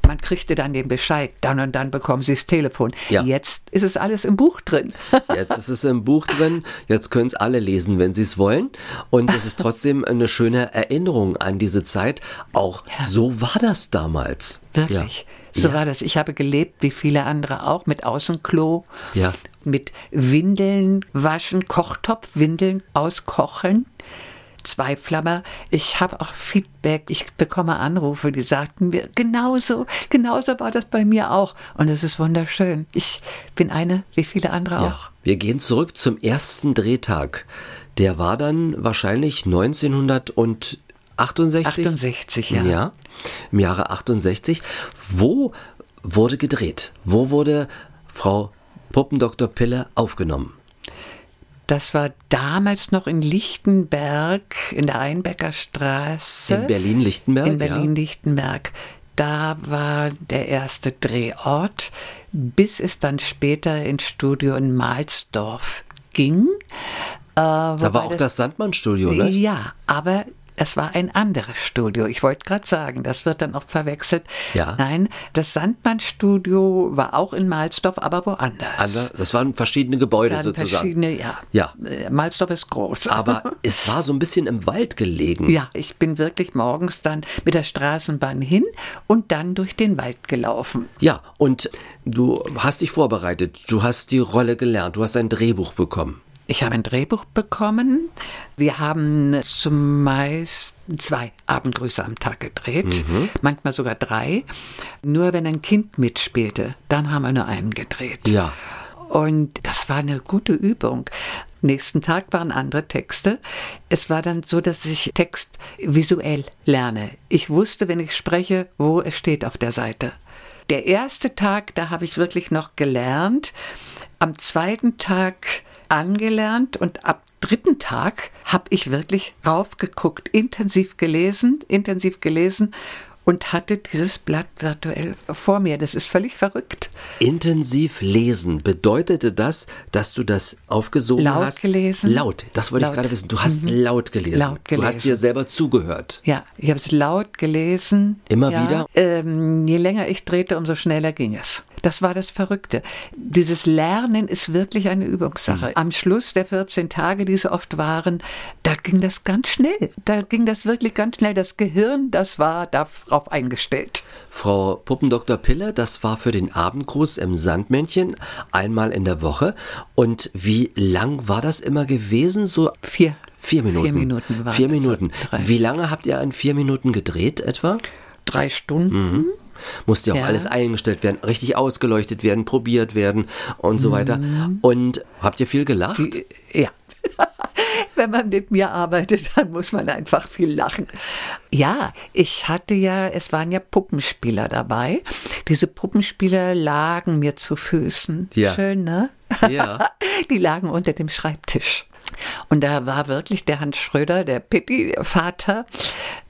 Man kriegte dann den Bescheid, dann und dann bekommen Sie das Telefon. Ja. Jetzt ist es alles im Buch drin. Jetzt ist es im Buch drin, jetzt können es alle lesen, wenn sie es wollen. Und es ist trotzdem eine schöne Erinnerung an diese Zeit. Auch so war das damals. Wirklich. Ja. So ja. war das. Ich habe gelebt, wie viele andere auch, mit Außenklo, Ja. mit Windeln waschen, Kochtopf, Windeln auskochen. Zweiflammer. Ich habe auch Feedback. Ich bekomme Anrufe, die sagten mir, genauso, genauso war das bei mir auch. Und es ist wunderschön. Ich bin eine, wie viele andere Ja. auch. Wir gehen zurück zum ersten Drehtag. Der war dann wahrscheinlich 1968. 68, ja. Ja, im Jahre 68. Wo wurde gedreht? Wo wurde Frau Puppendoktor Pille aufgenommen? Das war damals noch in Lichtenberg, in der Einbecker Straße. In Berlin-Lichtenberg? In Berlin-Lichtenberg. Da war der erste Drehort, bis es dann später ins Studio in Mahlsdorf ging. Äh. Da war auch das Sandmann-Studio, ne? Ja, aber es war ein anderes Studio. Ich wollte gerade sagen, das wird dann oft verwechselt. Ja. Nein, das Sandmann-Studio war auch in Mahlsdorf, aber woanders. Ander- Das waren verschiedene Gebäude Dann sozusagen. verschiedene, ja. Ja. Äh, Mahlsdorf ist groß. Aber es war so ein bisschen im Wald gelegen. Ja, ich bin wirklich morgens dann mit der Straßenbahn hin und dann durch den Wald gelaufen. Ja, und du hast dich vorbereitet, du hast die Rolle gelernt, du hast ein Drehbuch bekommen. Ich habe ein Drehbuch bekommen. Wir haben zumeist zwei Abendgrüße am Tag gedreht, manchmal sogar drei. Nur wenn ein Kind mitspielte, dann haben wir nur einen gedreht. Ja. Und das war eine gute Übung. Nächsten Tag waren andere Texte. Es war dann so, dass ich Text visuell lerne. Ich wusste, wenn ich spreche, wo es steht auf der Seite. Der erste Tag, da habe ich wirklich noch gelernt. Am zweiten Tag angelernt und ab dritten Tag habe ich wirklich raufgeguckt, intensiv gelesen, intensiv gelesen und hatte dieses Blatt virtuell vor mir. Das ist völlig verrückt. Intensiv lesen, bedeutete das, dass du das aufgesogen Laut hast? gelesen. Laut, das wollte ich Laut. gerade wissen. Du hast laut gelesen. Laut Du hast gelesen. dir selber zugehört. Ja, ich habe es laut gelesen. Immer ja. wieder? Ähm, je länger ich drehte, umso schneller ging es. Das war das Verrückte. Dieses Lernen ist wirklich eine Übungssache. Mhm. Am Schluss der 14 Tage, die es oft waren, da ging das ganz schnell. Da ging das wirklich ganz schnell. Das Gehirn, das war darauf eingestellt. Frau Puppendoktor Pille, das war für den Abendgruß im Sandmännchen einmal in der Woche. Und wie lang war das immer gewesen? So Vier. vier Minuten. Vier Minuten Vier. Minuten. Wie lange habt ihr an vier Minuten gedreht etwa? Drei Stunden. Musste ja auch alles eingestellt werden, richtig ausgeleuchtet werden, probiert werden und so weiter. Und habt ihr viel gelacht? Ja. Wenn man mit mir arbeitet, dann muss man einfach viel lachen. Ja, ich hatte ja, es waren ja Puppenspieler dabei. Diese Puppenspieler lagen mir zu Füßen. Ja. Schön, ne? Ja. Die lagen unter dem Schreibtisch. Und da war wirklich der Hans Schröder, der Pitti-Vater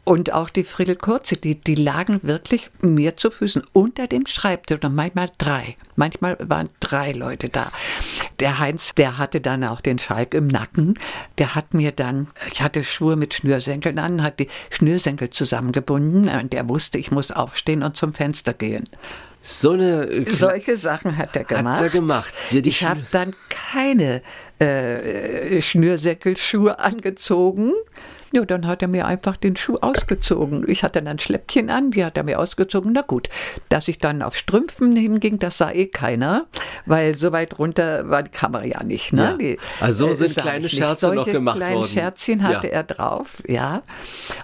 und auch die Friedel Kurze, die, die lagen wirklich mir zu Füßen unter dem Schreibtisch und manchmal drei. Manchmal waren drei Leute da. Der Heinz, der hatte dann auch den Schalk im Nacken. Der hat mir dann, ich hatte Schuhe mit Schnürsenkeln an, hat die Schnürsenkel zusammengebunden und der wusste, ich muss aufstehen und zum Fenster gehen. So eine. Solche Sachen hat er gemacht. Hat er gemacht. Ich habe dann keine äh, Schnürsäckelschuhe angezogen. Ja, dann hat er mir einfach den Schuh ausgezogen. Ich hatte dann Schläppchen an, die hat er mir ausgezogen. Na gut, dass ich dann auf Strümpfen hinging, das sah eh keiner, weil so weit runter war die Kamera ja nicht. Ne? Ja. Die, also so äh, sind kleine. Scherze noch gemacht kleinen worden. Scherzchen hatte Ja. er drauf, ja.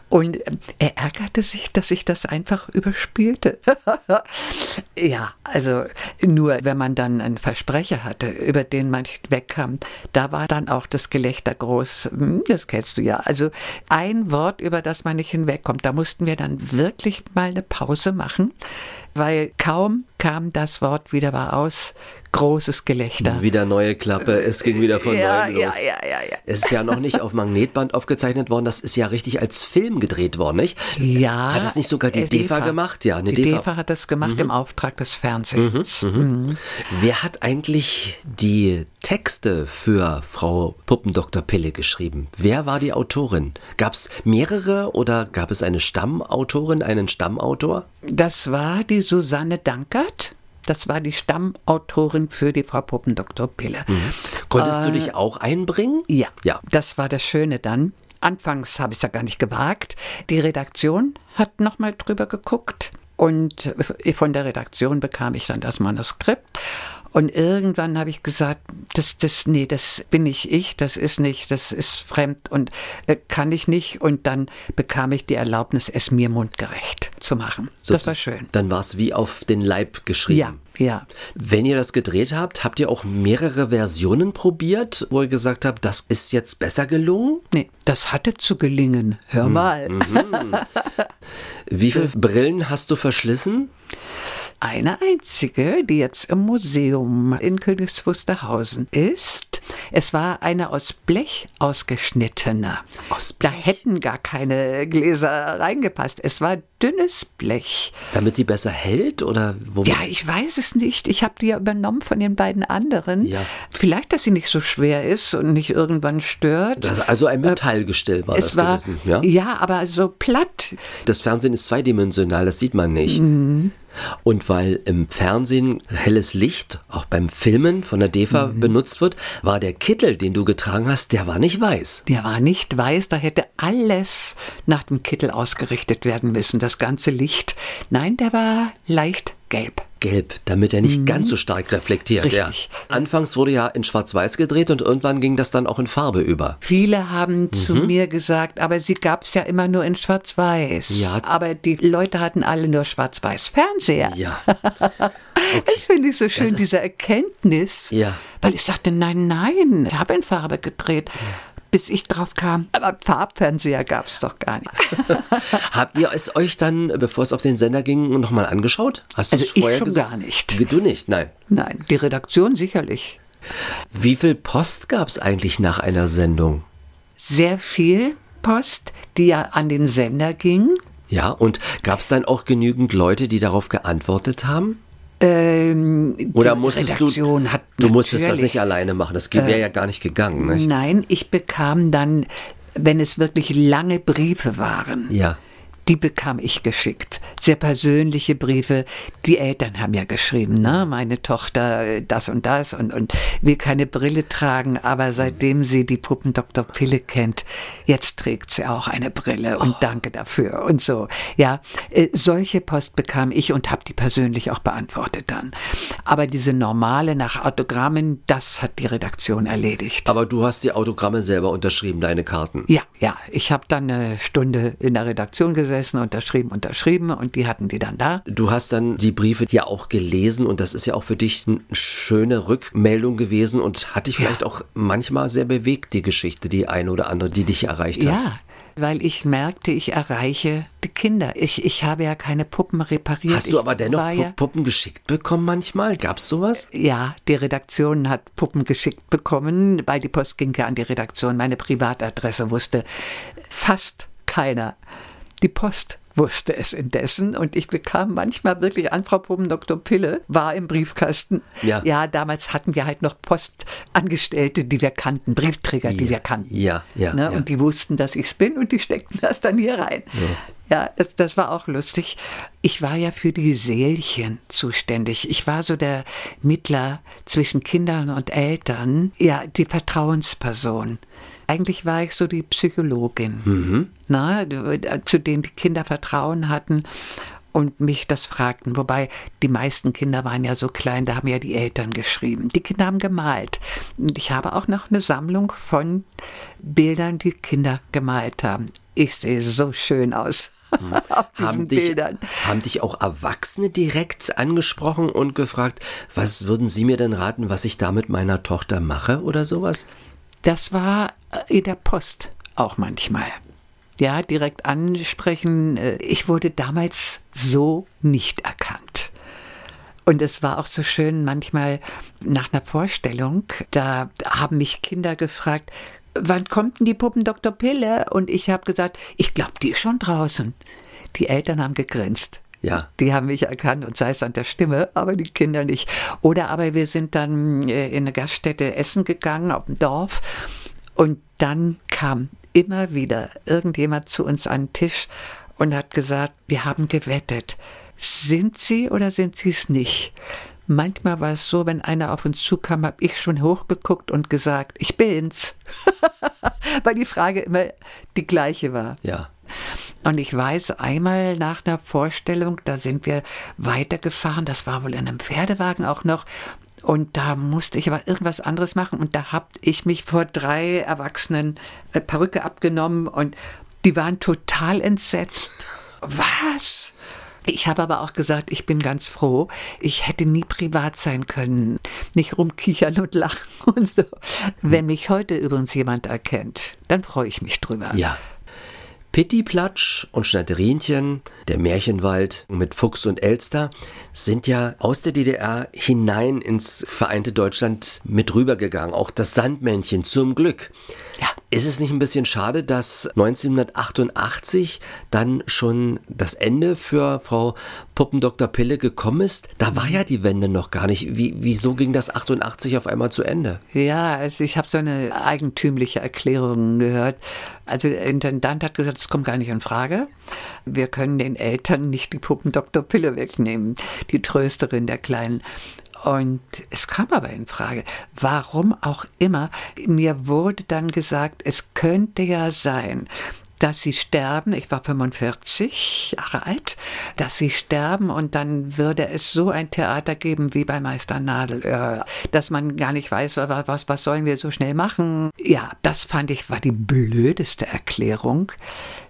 Und äh, er ärgerte sich, dass ich das einfach überspielte. ja, also nur wenn man dann einen Versprecher hatte, über den man nicht wegkam, da war dann auch das Gelächter groß. Hm, Das kennst du ja. Also ein Wort, über das man nicht hinwegkommt, da mussten wir dann wirklich mal eine Pause machen, weil kaum kam das Wort wieder aus, großes Gelächter. Wieder neue Klappe, es ging wieder von ja, neuem los. ja, ja, ja, ja. Es ist ja noch nicht auf Magnetband aufgezeichnet worden, das ist ja richtig als Film gedreht worden, nicht? Ja. Hat das nicht sogar die äh, DEFA gemacht? Ja, eine die DEFA. DEFA hat das gemacht im Auftrag des Fernsehens. Wer hat eigentlich die Texte für Frau Puppendoktor Pille geschrieben? Wer war die Autorin? Gab es mehrere oder gab es eine Stammautorin, einen Stammautor? Das war die Susanne Dankert. Das war die Stammautorin für die Frau Puppendoktor Pille. Konntest du dich auch einbringen? Ja, Ja. das war das Schöne dann. Anfangs habe ich es ja gar nicht gewagt. Die Redaktion hat nochmal drüber geguckt und von der Redaktion bekam ich dann das Manuskript. Und irgendwann habe ich gesagt, das, das, nee, das bin nicht ich, das ist nicht, das ist fremd und äh, kann ich nicht. Und dann bekam ich die Erlaubnis, es mir mundgerecht zu machen. das war schön. Dann war es wie auf den Leib geschrieben. Ja, ja. Wenn ihr das gedreht habt, habt ihr auch mehrere Versionen probiert, wo ihr gesagt habt, das ist jetzt besser gelungen? Nee, das hatte zu gelingen. Hör Hm. mal. Wie viele Brillen hast du verschlissen? Eine einzige, die jetzt im Museum in Königs Wusterhausen ist. Es war eine aus Blech ausgeschnittene. Aus Da Blech? hätten gar keine Gläser reingepasst. Es war dünnes Blech. Damit sie besser hält oder womit? Ja, ich weiß es nicht. Ich habe die ja übernommen von den beiden anderen. Ja. Vielleicht, dass sie nicht so schwer ist und nicht irgendwann stört. Also ein Metallgestell war es das war gewesen. Ja? ja, aber so platt. Das Fernsehen ist zweidimensional, das sieht man nicht. Mhm. Und weil im Fernsehen helles Licht auch beim Filmen von der DEFA Mhm. benutzt wird, war der Kittel, den du getragen hast, der war nicht weiß. Der war nicht weiß, da hätte alles nach dem Kittel ausgerichtet werden müssen, das ganze Licht. Nein, der war leicht gelb. Gelb, damit er nicht ganz so stark reflektiert. Ja. Mhm. Richtig. Anfangs wurde ja in Schwarz-Weiß gedreht und irgendwann ging das dann auch in Farbe über. Viele haben zu Mhm. mir gesagt, aber sie gab es ja immer nur in Schwarz-Weiß. Ja. Aber die Leute hatten alle nur Schwarz-Weiß-Fernseher. Ja. Das finde ich so schön, diese Erkenntnis. Ja. Weil ich sagte, nein, nein, ich habe in Farbe gedreht. Bis ich drauf kam, aber Farbfernseher gab es doch gar nicht. Habt ihr es euch dann, bevor es auf den Sender ging, nochmal angeschaut? Hast du Also es ich vorher schon gesagt? gar nicht. Du nicht, nein. Nein, die Redaktion sicherlich. Wie viel Post gab es eigentlich nach einer Sendung? Sehr viel Post, die ja an den Sender ging. Ja, und gab es dann auch genügend Leute, die darauf geantwortet haben? Ähm, Oder die musstest Redaktion du, du musstest das nicht alleine machen, das wäre ja gar nicht gegangen, nicht? Nein, ich bekam dann, wenn es wirklich lange Briefe waren, Ja. Die bekam ich geschickt. Sehr persönliche Briefe. Die Eltern haben ja geschrieben, ne? Meine Tochter äh, das und das und, und will keine Brille tragen, aber seitdem sie die Puppendoktor Pille kennt, jetzt trägt sie auch eine Brille und danke dafür und so. Ja, äh, solche Post bekam ich und habe die persönlich auch beantwortet dann. Aber diese normale nach Autogrammen, das hat die Redaktion erledigt. Aber du hast die Autogramme selber unterschrieben, deine Karten. Ja, ja. Ich habe dann eine Stunde in der Redaktion gesessen, unterschrieben, unterschrieben und die hatten die dann da. Du hast dann die Briefe ja auch gelesen und das ist ja auch für dich eine schöne Rückmeldung gewesen und hat dich Ja. vielleicht auch manchmal sehr bewegt, die Geschichte, die eine oder andere, die dich erreicht hat. Ja, weil ich merkte, ich erreiche die Kinder. Ich, ich habe ja keine Puppen repariert. Hast du aber dennoch ja, Puppen geschickt bekommen manchmal? Gab's sowas? ja, die Redaktion hat Puppen geschickt bekommen, weil die Post ging ja an die Redaktion. Meine Privatadresse wusste fast keiner. Die Post wusste es indessen und ich bekam manchmal wirklich an, Frau Puppendoktor Pille war im Briefkasten. Ja. ja, damals hatten wir halt noch Postangestellte, die wir kannten, Briefträger, die Ja, wir kannten. ja, ja, ne? ja. Und die wussten, dass ich's bin und die steckten das dann hier rein. Ja, das, das war auch lustig. Ich war ja für die Seelchen zuständig. Ich war so der Mittler zwischen Kindern und Eltern, ja, die Vertrauensperson. Eigentlich war ich so die Psychologin, mhm. na, zu denen die Kinder Vertrauen hatten und mich das fragten. Wobei die meisten Kinder waren ja so klein, da haben ja die Eltern geschrieben. Die Kinder haben gemalt. Und ich habe auch noch eine Sammlung von Bildern, die Kinder gemalt haben. Ich sehe so schön aus. Hm. haben, dich, haben dich auch Erwachsene direkt angesprochen und gefragt, was würden Sie mir denn raten, was ich da mit meiner Tochter mache oder sowas? Das war äh, in der Post auch manchmal. Ja, direkt ansprechen. Äh, ich wurde damals so nicht erkannt. Und es war auch so schön, manchmal nach einer Vorstellung, da haben mich Kinder gefragt, wann kommt denn die Puppen Dr. Pille? Und ich habe gesagt, ich glaube, die ist schon draußen. Die Eltern haben gegrinst. Ja. Die haben mich erkannt und sei es an der Stimme, aber die Kinder nicht. Oder aber wir sind dann äh, in eine Gaststätte essen gegangen auf dem Dorf und dann kam immer wieder irgendjemand zu uns an den Tisch und hat gesagt, wir haben gewettet. Sind Sie oder sind Sie es nicht? Manchmal war es so, wenn einer auf uns zukam, habe ich schon hochgeguckt und gesagt, ich bin's. Weil die Frage immer die gleiche war. Ja. Und ich weiß, einmal nach einer Vorstellung, da sind wir weitergefahren, das war wohl in einem Pferdewagen auch noch, und da musste ich aber irgendwas anderes machen und da habe ich mich vor drei Erwachsenen äh, Perücke abgenommen und die waren total entsetzt. Was? Ich habe aber auch gesagt, ich bin ganz froh. Ich hätte nie privat sein können, nicht rumkichern und lachen und so. Wenn mich heute übrigens jemand erkennt, dann freue ich mich drüber. Ja. Pittiplatsch und Schnatterinchen, der Märchenwald mit Fuchs und Elster, sind ja aus der DDR hinein ins vereinte Deutschland mit rübergegangen. Auch das Sandmännchen zum Glück. Ja. Ist es nicht ein bisschen schade, dass 1988 dann schon das Ende für Frau Puppendoktor Pille gekommen ist? Da war ja die Wende noch gar nicht. Wie, wieso ging das 88 auf einmal zu Ende? Ja, also ich habe so eine eigentümliche Erklärung gehört. Also der Intendant hat gesagt, es kommt gar nicht in Frage. Wir können den Eltern nicht die Puppendoktor Pille wegnehmen, die Trösterin der Kleinen. Und es kam aber in Frage, warum auch immer, mir wurde dann gesagt, es könnte ja sein, dass sie sterben, ich war 45 Jahre alt, dass sie sterben und dann würde es so ein Theater geben wie bei Meister Nadelöhr, dass man gar nicht weiß, was, was sollen wir so schnell machen. Ja, das fand ich war die blödeste Erklärung.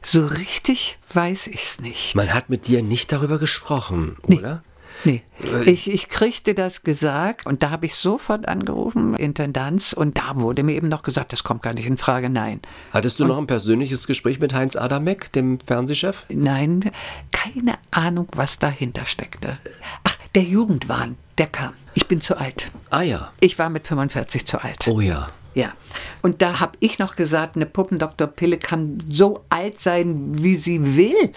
So richtig weiß ich's nicht. Man hat mit dir nicht darüber gesprochen, oder? Nee, ich, ich kriegte das gesagt und da habe ich sofort angerufen, Intendanz, und da wurde mir eben noch gesagt, das kommt gar nicht in Frage, nein. Hattest du und, noch ein persönliches Gespräch mit Heinz Adamek, dem Fernsehchef? Nein, keine Ahnung, was dahinter steckte. Ach, der Jugendwahn, der kam. Ich bin zu alt. Ah ja. Ich war mit 45 zu alt. Oh ja. Ja. Und da habe ich noch gesagt, eine Puppendoktor Pille kann so alt sein, wie sie will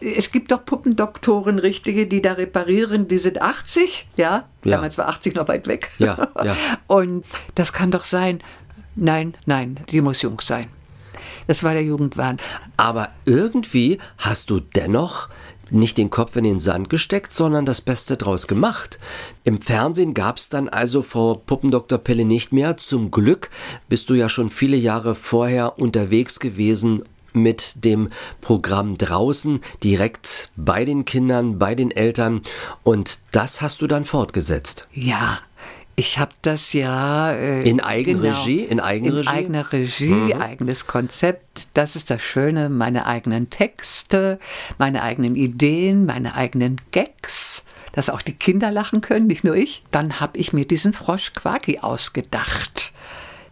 es gibt doch Puppendoktoren, richtige, die da reparieren, die sind 80, ja? ja. Damals war 80 noch weit weg. Ja, ja. Und das kann doch sein. Nein, nein, die muss jung sein. Das war der Jugendwahn. Aber irgendwie hast du dennoch nicht den Kopf in den Sand gesteckt, sondern das Beste draus gemacht. Im Fernsehen gab es dann also Frau Puppendoktor Pelle nicht mehr. Zum Glück bist du ja schon viele Jahre vorher unterwegs gewesen mit dem Programm draußen, direkt bei den Kindern, bei den Eltern. Und das hast du dann fortgesetzt. Ja, ich habe das ja äh, in Eigenregie, genau, in Eigenregie, in eigener Regie, mhm. eigenes Konzept. Das ist das Schöne, meine eigenen Texte, meine eigenen Ideen, meine eigenen Gags, dass auch die Kinder lachen können, nicht nur ich. Dann habe ich mir diesen Frosch Quaki ausgedacht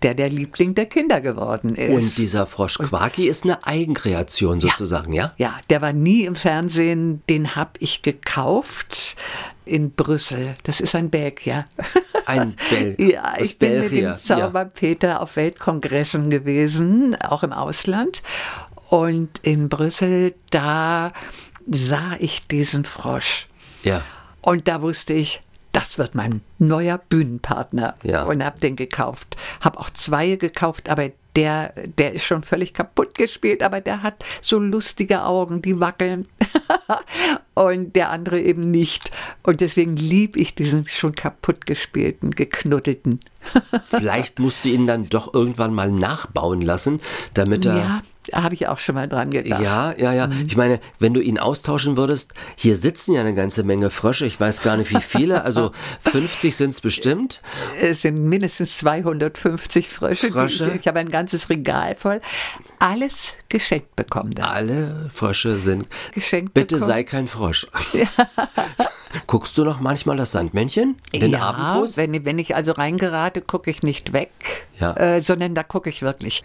der der Liebling der Kinder geworden ist. Und dieser Frosch Quaki ist eine Eigenkreation sozusagen, ja? Ja, ja der war nie im Fernsehen, den habe ich gekauft in Brüssel. Das ist ein Belg, ja. Ein Belg. ja, ich bin Belgier. mit dem Zauberpeter ja. auf Weltkongressen gewesen, auch im Ausland. Und in Brüssel, da sah ich diesen Frosch. Ja. Und da wusste ich, das wird mein neuer Bühnenpartner. Ja. Und habe den gekauft. Habe auch zwei gekauft, aber der, der ist schon völlig kaputt gespielt, aber der hat so lustige Augen, die wackeln. und der andere eben nicht. Und deswegen liebe ich diesen schon kaputt gespielten, geknuddelten. Vielleicht musst du ihn dann doch irgendwann mal nachbauen lassen, damit er. Ja, habe ich auch schon mal dran gedacht. Ja, ja, ja. Mhm. Ich meine, wenn du ihn austauschen würdest, hier sitzen ja eine ganze Menge Frösche. Ich weiß gar nicht, wie viele. Also 50 sind es bestimmt. Es sind mindestens 250 Frösche. Frösche. Ich, ich habe ein ganzes Regal voll. Alles geschenkt bekommen. Dann. Alle Frösche sind geschenkt. Bitte bekommen. sei kein Frosch. Ja. Guckst du noch manchmal das Sandmännchen? Den ja, Abendkurs? Wenn, wenn ich also reingerate, gucke ich nicht weg, ja. äh, sondern da gucke ich wirklich.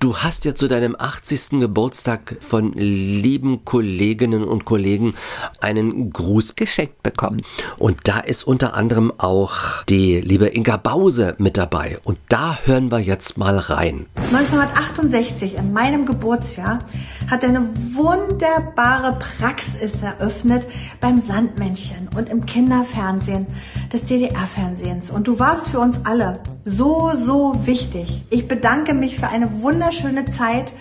Du hast ja zu deinem 80. Geburtstag von lieben Kolleginnen und Kollegen einen Gruß geschenkt bekommen. Und da ist unter anderem auch die liebe Inga Bause mit dabei. Und da hören wir jetzt mal rein. 1968, in meinem Geburtsjahr, hat eine wunderbare Praxis eröffnet beim Sandmännchen und im Kinderfernsehen des DDR-Fernsehens. Und du warst für uns alle so, so wichtig. Ich bedanke mich für eine wunderschöne Zeit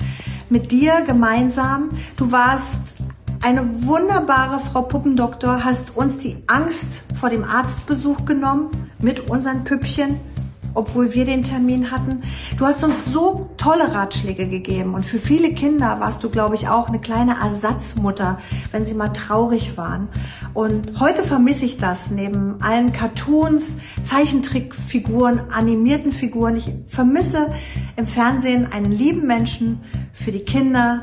mit dir gemeinsam. Du warst eine wunderbare Frau Puppendoktor, hast uns die Angst vor dem Arztbesuch genommen mit unseren Püppchen obwohl wir den Termin hatten. Du hast uns so tolle Ratschläge gegeben und für viele Kinder warst du, glaube ich, auch eine kleine Ersatzmutter, wenn sie mal traurig waren. Und heute vermisse ich das neben allen Cartoons, Zeichentrickfiguren, animierten Figuren. Ich vermisse im Fernsehen einen lieben Menschen für die Kinder,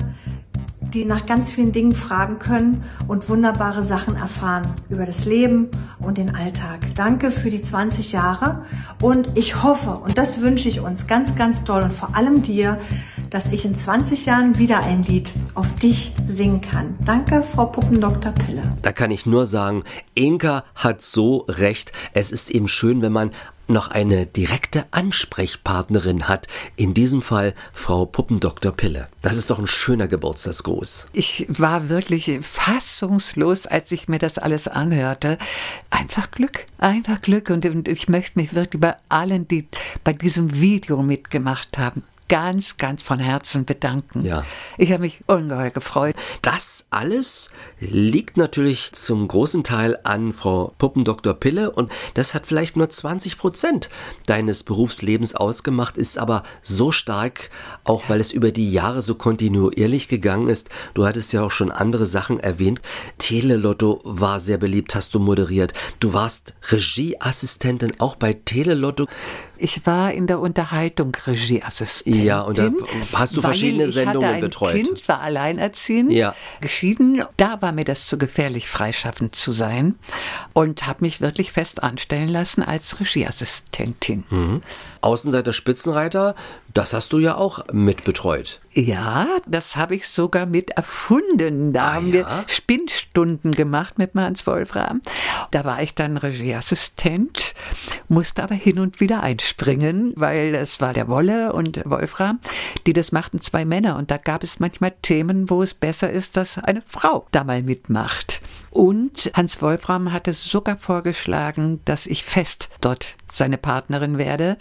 die nach ganz vielen Dingen fragen können und wunderbare Sachen erfahren über das Leben und den Alltag. Danke für die 20 Jahre und ich hoffe, und das wünsche ich uns ganz, ganz toll und vor allem dir, dass ich in 20 Jahren wieder ein Lied auf dich singen kann. Danke, Frau Puppendoktor Pille. Da kann ich nur sagen, Inka hat so recht. Es ist eben schön, wenn man noch eine direkte Ansprechpartnerin hat, in diesem Fall Frau Puppendoktor Pille. Das ist doch ein schöner Geburtstagsgruß. Ich war wirklich fassungslos, als ich mir das alles anhörte. Einfach Glück, einfach Glück. Und ich möchte mich wirklich bei allen, die bei diesem Video mitgemacht haben, ganz, ganz von Herzen bedanken. Ja. Ich habe mich ungeheuer gefreut. Das alles liegt natürlich zum großen Teil an Frau Puppendoktor Pille und das hat vielleicht nur 20 Prozent deines Berufslebens ausgemacht, ist aber so stark, auch weil es über die Jahre so kontinuierlich gegangen ist. Du hattest ja auch schon andere Sachen erwähnt. Telelotto war sehr beliebt, hast du moderiert. Du warst Regieassistentin auch bei Telelotto. Ich war in der Unterhaltung Regieassistentin. Ja, und da hast du verschiedene Sendungen ich betreut. Ich Kind war alleinerziehend, ja. geschieden. Da war mir das zu gefährlich, freischaffend zu sein und habe mich wirklich fest anstellen lassen als Regieassistentin. Mhm. Außenseiter Spitzenreiter, das hast du ja auch mitbetreut. Ja, das habe ich sogar mit erfunden. Da ah, haben wir ja? Spinnstunden gemacht mit Hans Wolfram. Da war ich dann Regieassistent, musste aber hin und wieder einspringen, weil es war der Wolle und Wolfram, die das machten zwei Männer. Und da gab es manchmal Themen, wo es besser ist, dass eine Frau da mal mitmacht. Und Hans Wolfram hatte sogar vorgeschlagen, dass ich fest dort seine Partnerin werde.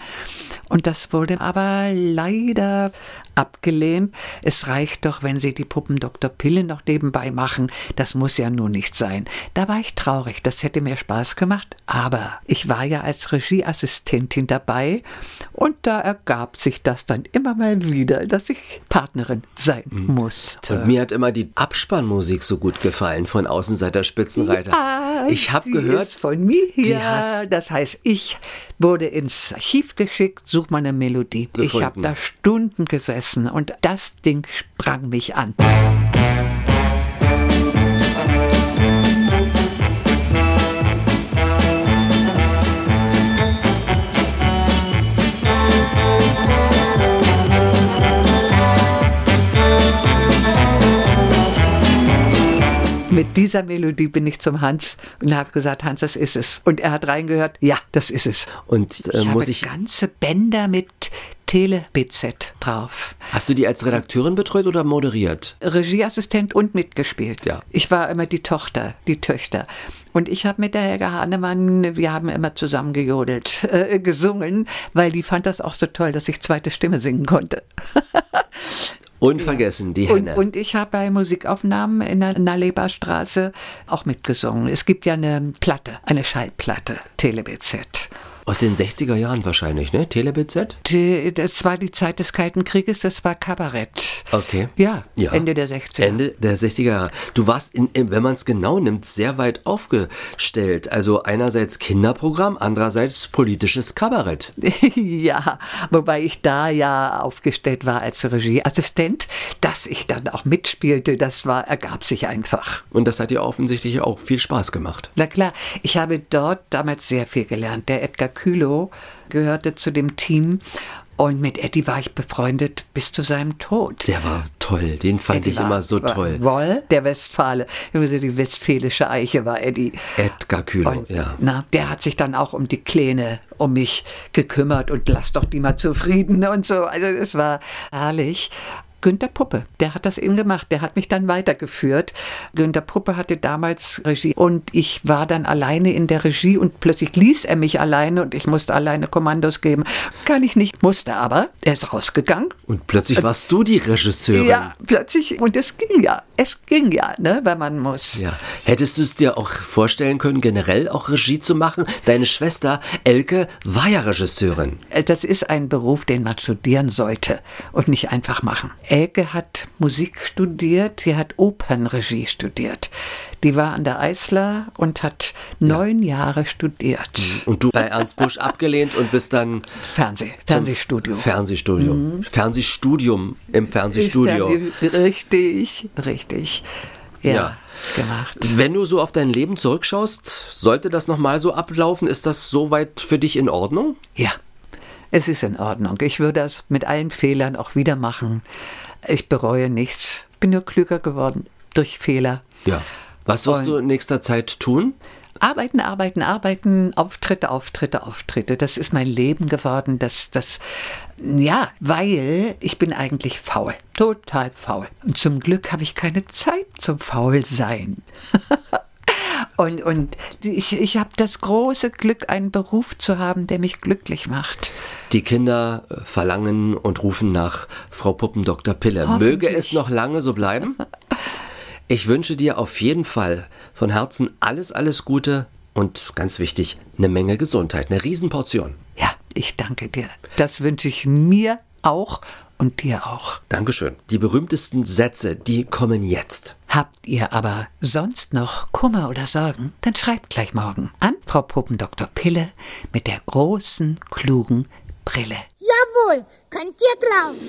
Und das wurde aber leider abgelehnt. Es reicht doch, wenn Sie die Puppendoktor Pille noch nebenbei machen. Das muss ja nur nicht sein. Da war ich traurig. Das hätte mir Spaß gemacht. Aber ich war ja als Regieassistentin dabei und da ergab sich das dann immer mal wieder, dass ich Partnerin sein mhm. musste. Und mir hat immer die Abspannmusik so gut gefallen von Außenseiter Spitzenreiter. Ja, ich habe gehört von mir hier. Das heißt, ich wurde ins Archiv geschickt, such mal eine Melodie. Gefunden. Ich habe da Stunden gesessen und das Ding sprang mich an. Mit dieser Melodie bin ich zum Hans und habe gesagt, Hans, das ist es. Und er hat reingehört, ja, das ist es. Und äh, ich muss habe ich. ganze Bänder mit Tele-BZ drauf. Hast du die als Redakteurin betreut oder moderiert? Regieassistent und mitgespielt. Ja. Ich war immer die Tochter, die Töchter. Und ich habe mit der Helga Hahnemann, wir haben immer zusammen gejodelt, äh, gesungen, weil die fand das auch so toll, dass ich zweite Stimme singen konnte. Unvergessen, die Und, Henne. und ich habe bei Musikaufnahmen in der Naleba-Straße auch mitgesungen. Es gibt ja eine Platte, eine Schallplatte, Tele-BZ. Aus den 60er Jahren wahrscheinlich, ne? TeleBZ? Das war die Zeit des Kalten Krieges, das war Kabarett. Okay. Ja, Ja. Ende der 60er. Ende der 60er Jahre. Du warst, in, in, wenn man es genau nimmt, sehr weit aufgestellt. Also einerseits Kinderprogramm, andererseits politisches Kabarett. ja, wobei ich da ja aufgestellt war als Regieassistent, dass ich dann auch mitspielte, das war, ergab sich einfach. Und das hat dir offensichtlich auch viel Spaß gemacht. Na klar, ich habe dort damals sehr viel gelernt. Der Edgar Kühlow gehörte zu dem Team und mit Eddie war ich befreundet bis zu seinem Tod. Der war toll, den fand Eddie ich war- immer so toll. Woll, der Westfale, also die westfälische Eiche war Eddie. Edgar Kühlow, Und, ja. na, der hat sich dann auch um die Kleine, um mich gekümmert und lass doch die mal zufrieden und so. Also es war herrlich. Günter Puppe, der hat das eben gemacht, der hat mich dann weitergeführt. Günter Puppe hatte damals Regie und ich war dann alleine in der Regie und plötzlich ließ er mich alleine und ich musste alleine Kommandos geben. Kann ich nicht, musste aber. Er ist rausgegangen. Und plötzlich warst du die Regisseurin. Ja, plötzlich. Und es ging ja. Es ging ja, ne, wenn man muss. Ja. Hättest du es dir auch vorstellen können, generell auch Regie zu machen? Deine Schwester Elke war ja Regisseurin. Äh, Das ist ein Beruf, den man studieren sollte und nicht einfach machen. Elke hat Musik studiert, sie hat Opernregie studiert. Die war an der Eisler und hat neun Jahre studiert. Und du bei Ernst Busch abgelehnt und bist dann Fernseh, Fernsehstudio. Fernsehstudium. Fernsehstudium im Fernsehstudio. Fernseh- Richtig, richtig. Ja, Ja. gemacht. Wenn du so auf dein Leben zurückschaust, sollte das nochmal so ablaufen? Ist das soweit für dich in Ordnung? Ja, es ist in Ordnung. Ich würde es mit allen Fehlern auch wieder machen. Ich bereue nichts. Bin nur klüger geworden durch Fehler. Ja. Was wirst Und- du in nächster Zeit tun? Arbeiten, arbeiten, arbeiten, Auftritte, Auftritte, Auftritte. Das ist mein Leben geworden. Das, das, ja, weil ich bin eigentlich faul. Total faul. Und zum Glück habe ich keine Zeit zum Faulsein. und, und ich, ich habe das große Glück, einen Beruf zu haben, der mich glücklich macht. Die Kinder äh, verlangen und rufen nach Frau Puppendoktor Pille. Möge es noch lange so bleiben? Ich wünsche dir auf jeden Fall von Herzen alles, alles Gute und ganz wichtig, eine Menge Gesundheit, eine Riesenportion. Ja, ich danke dir. Das wünsche ich mir auch und dir auch. Dankeschön. Die berühmtesten Sätze, die kommen jetzt. Habt ihr aber sonst noch Kummer oder Sorgen, dann schreibt gleich morgen an Frau Puppendoktor Pille mit der großen, klugen Brille. Jawohl, könnt ihr glauben.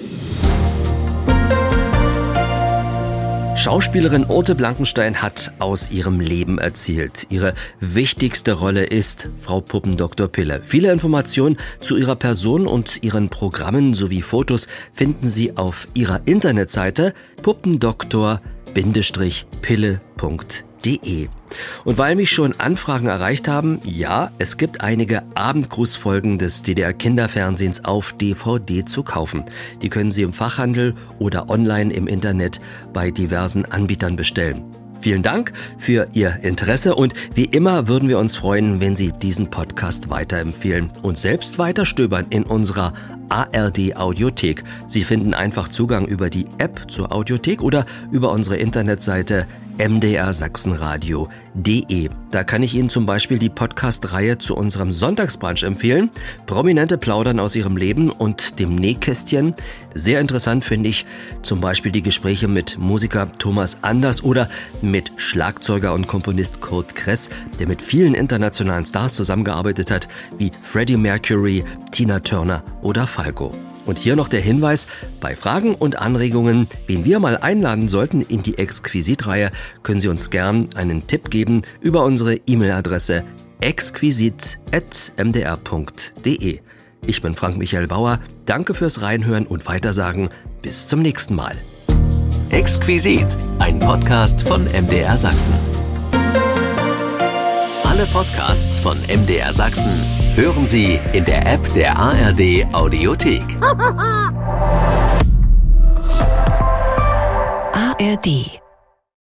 Schauspielerin Urte Blankenstein hat aus ihrem Leben erzählt. Ihre wichtigste Rolle ist Frau Puppendoktor Pille. Viele Informationen zu ihrer Person und ihren Programmen sowie Fotos finden Sie auf ihrer Internetseite puppendoktor-pille.de. Und weil mich schon Anfragen erreicht haben, ja, es gibt einige Abendgrußfolgen des DDR Kinderfernsehens auf DVD zu kaufen. Die können Sie im Fachhandel oder online im Internet bei diversen Anbietern bestellen. Vielen Dank für Ihr Interesse und wie immer würden wir uns freuen, wenn Sie diesen Podcast weiterempfehlen und selbst weiterstöbern in unserer ARD Audiothek. Sie finden einfach Zugang über die App zur Audiothek oder über unsere Internetseite mdrsachsenradio.de. Da kann ich Ihnen zum Beispiel die Podcast-Reihe zu unserem Sonntagsbrunch empfehlen. Prominente plaudern aus ihrem Leben und dem Nähkästchen. Sehr interessant finde ich zum Beispiel die Gespräche mit Musiker Thomas Anders oder mit Schlagzeuger und Komponist Kurt Kress, der mit vielen internationalen Stars zusammengearbeitet hat, wie Freddie Mercury, Tina Turner oder Falco. Und hier noch der Hinweis, bei Fragen und Anregungen, wen wir mal einladen sollten in die Exquisit-Reihe, können Sie uns gern einen Tipp geben über unsere E-Mail-Adresse exquisit.mdr.de. Ich bin Frank Michael Bauer, danke fürs Reinhören und Weitersagen. Bis zum nächsten Mal. Exquisit, ein Podcast von MDR Sachsen. Alle Podcasts von MDR Sachsen hören Sie in der App der ARD Audiothek. ARD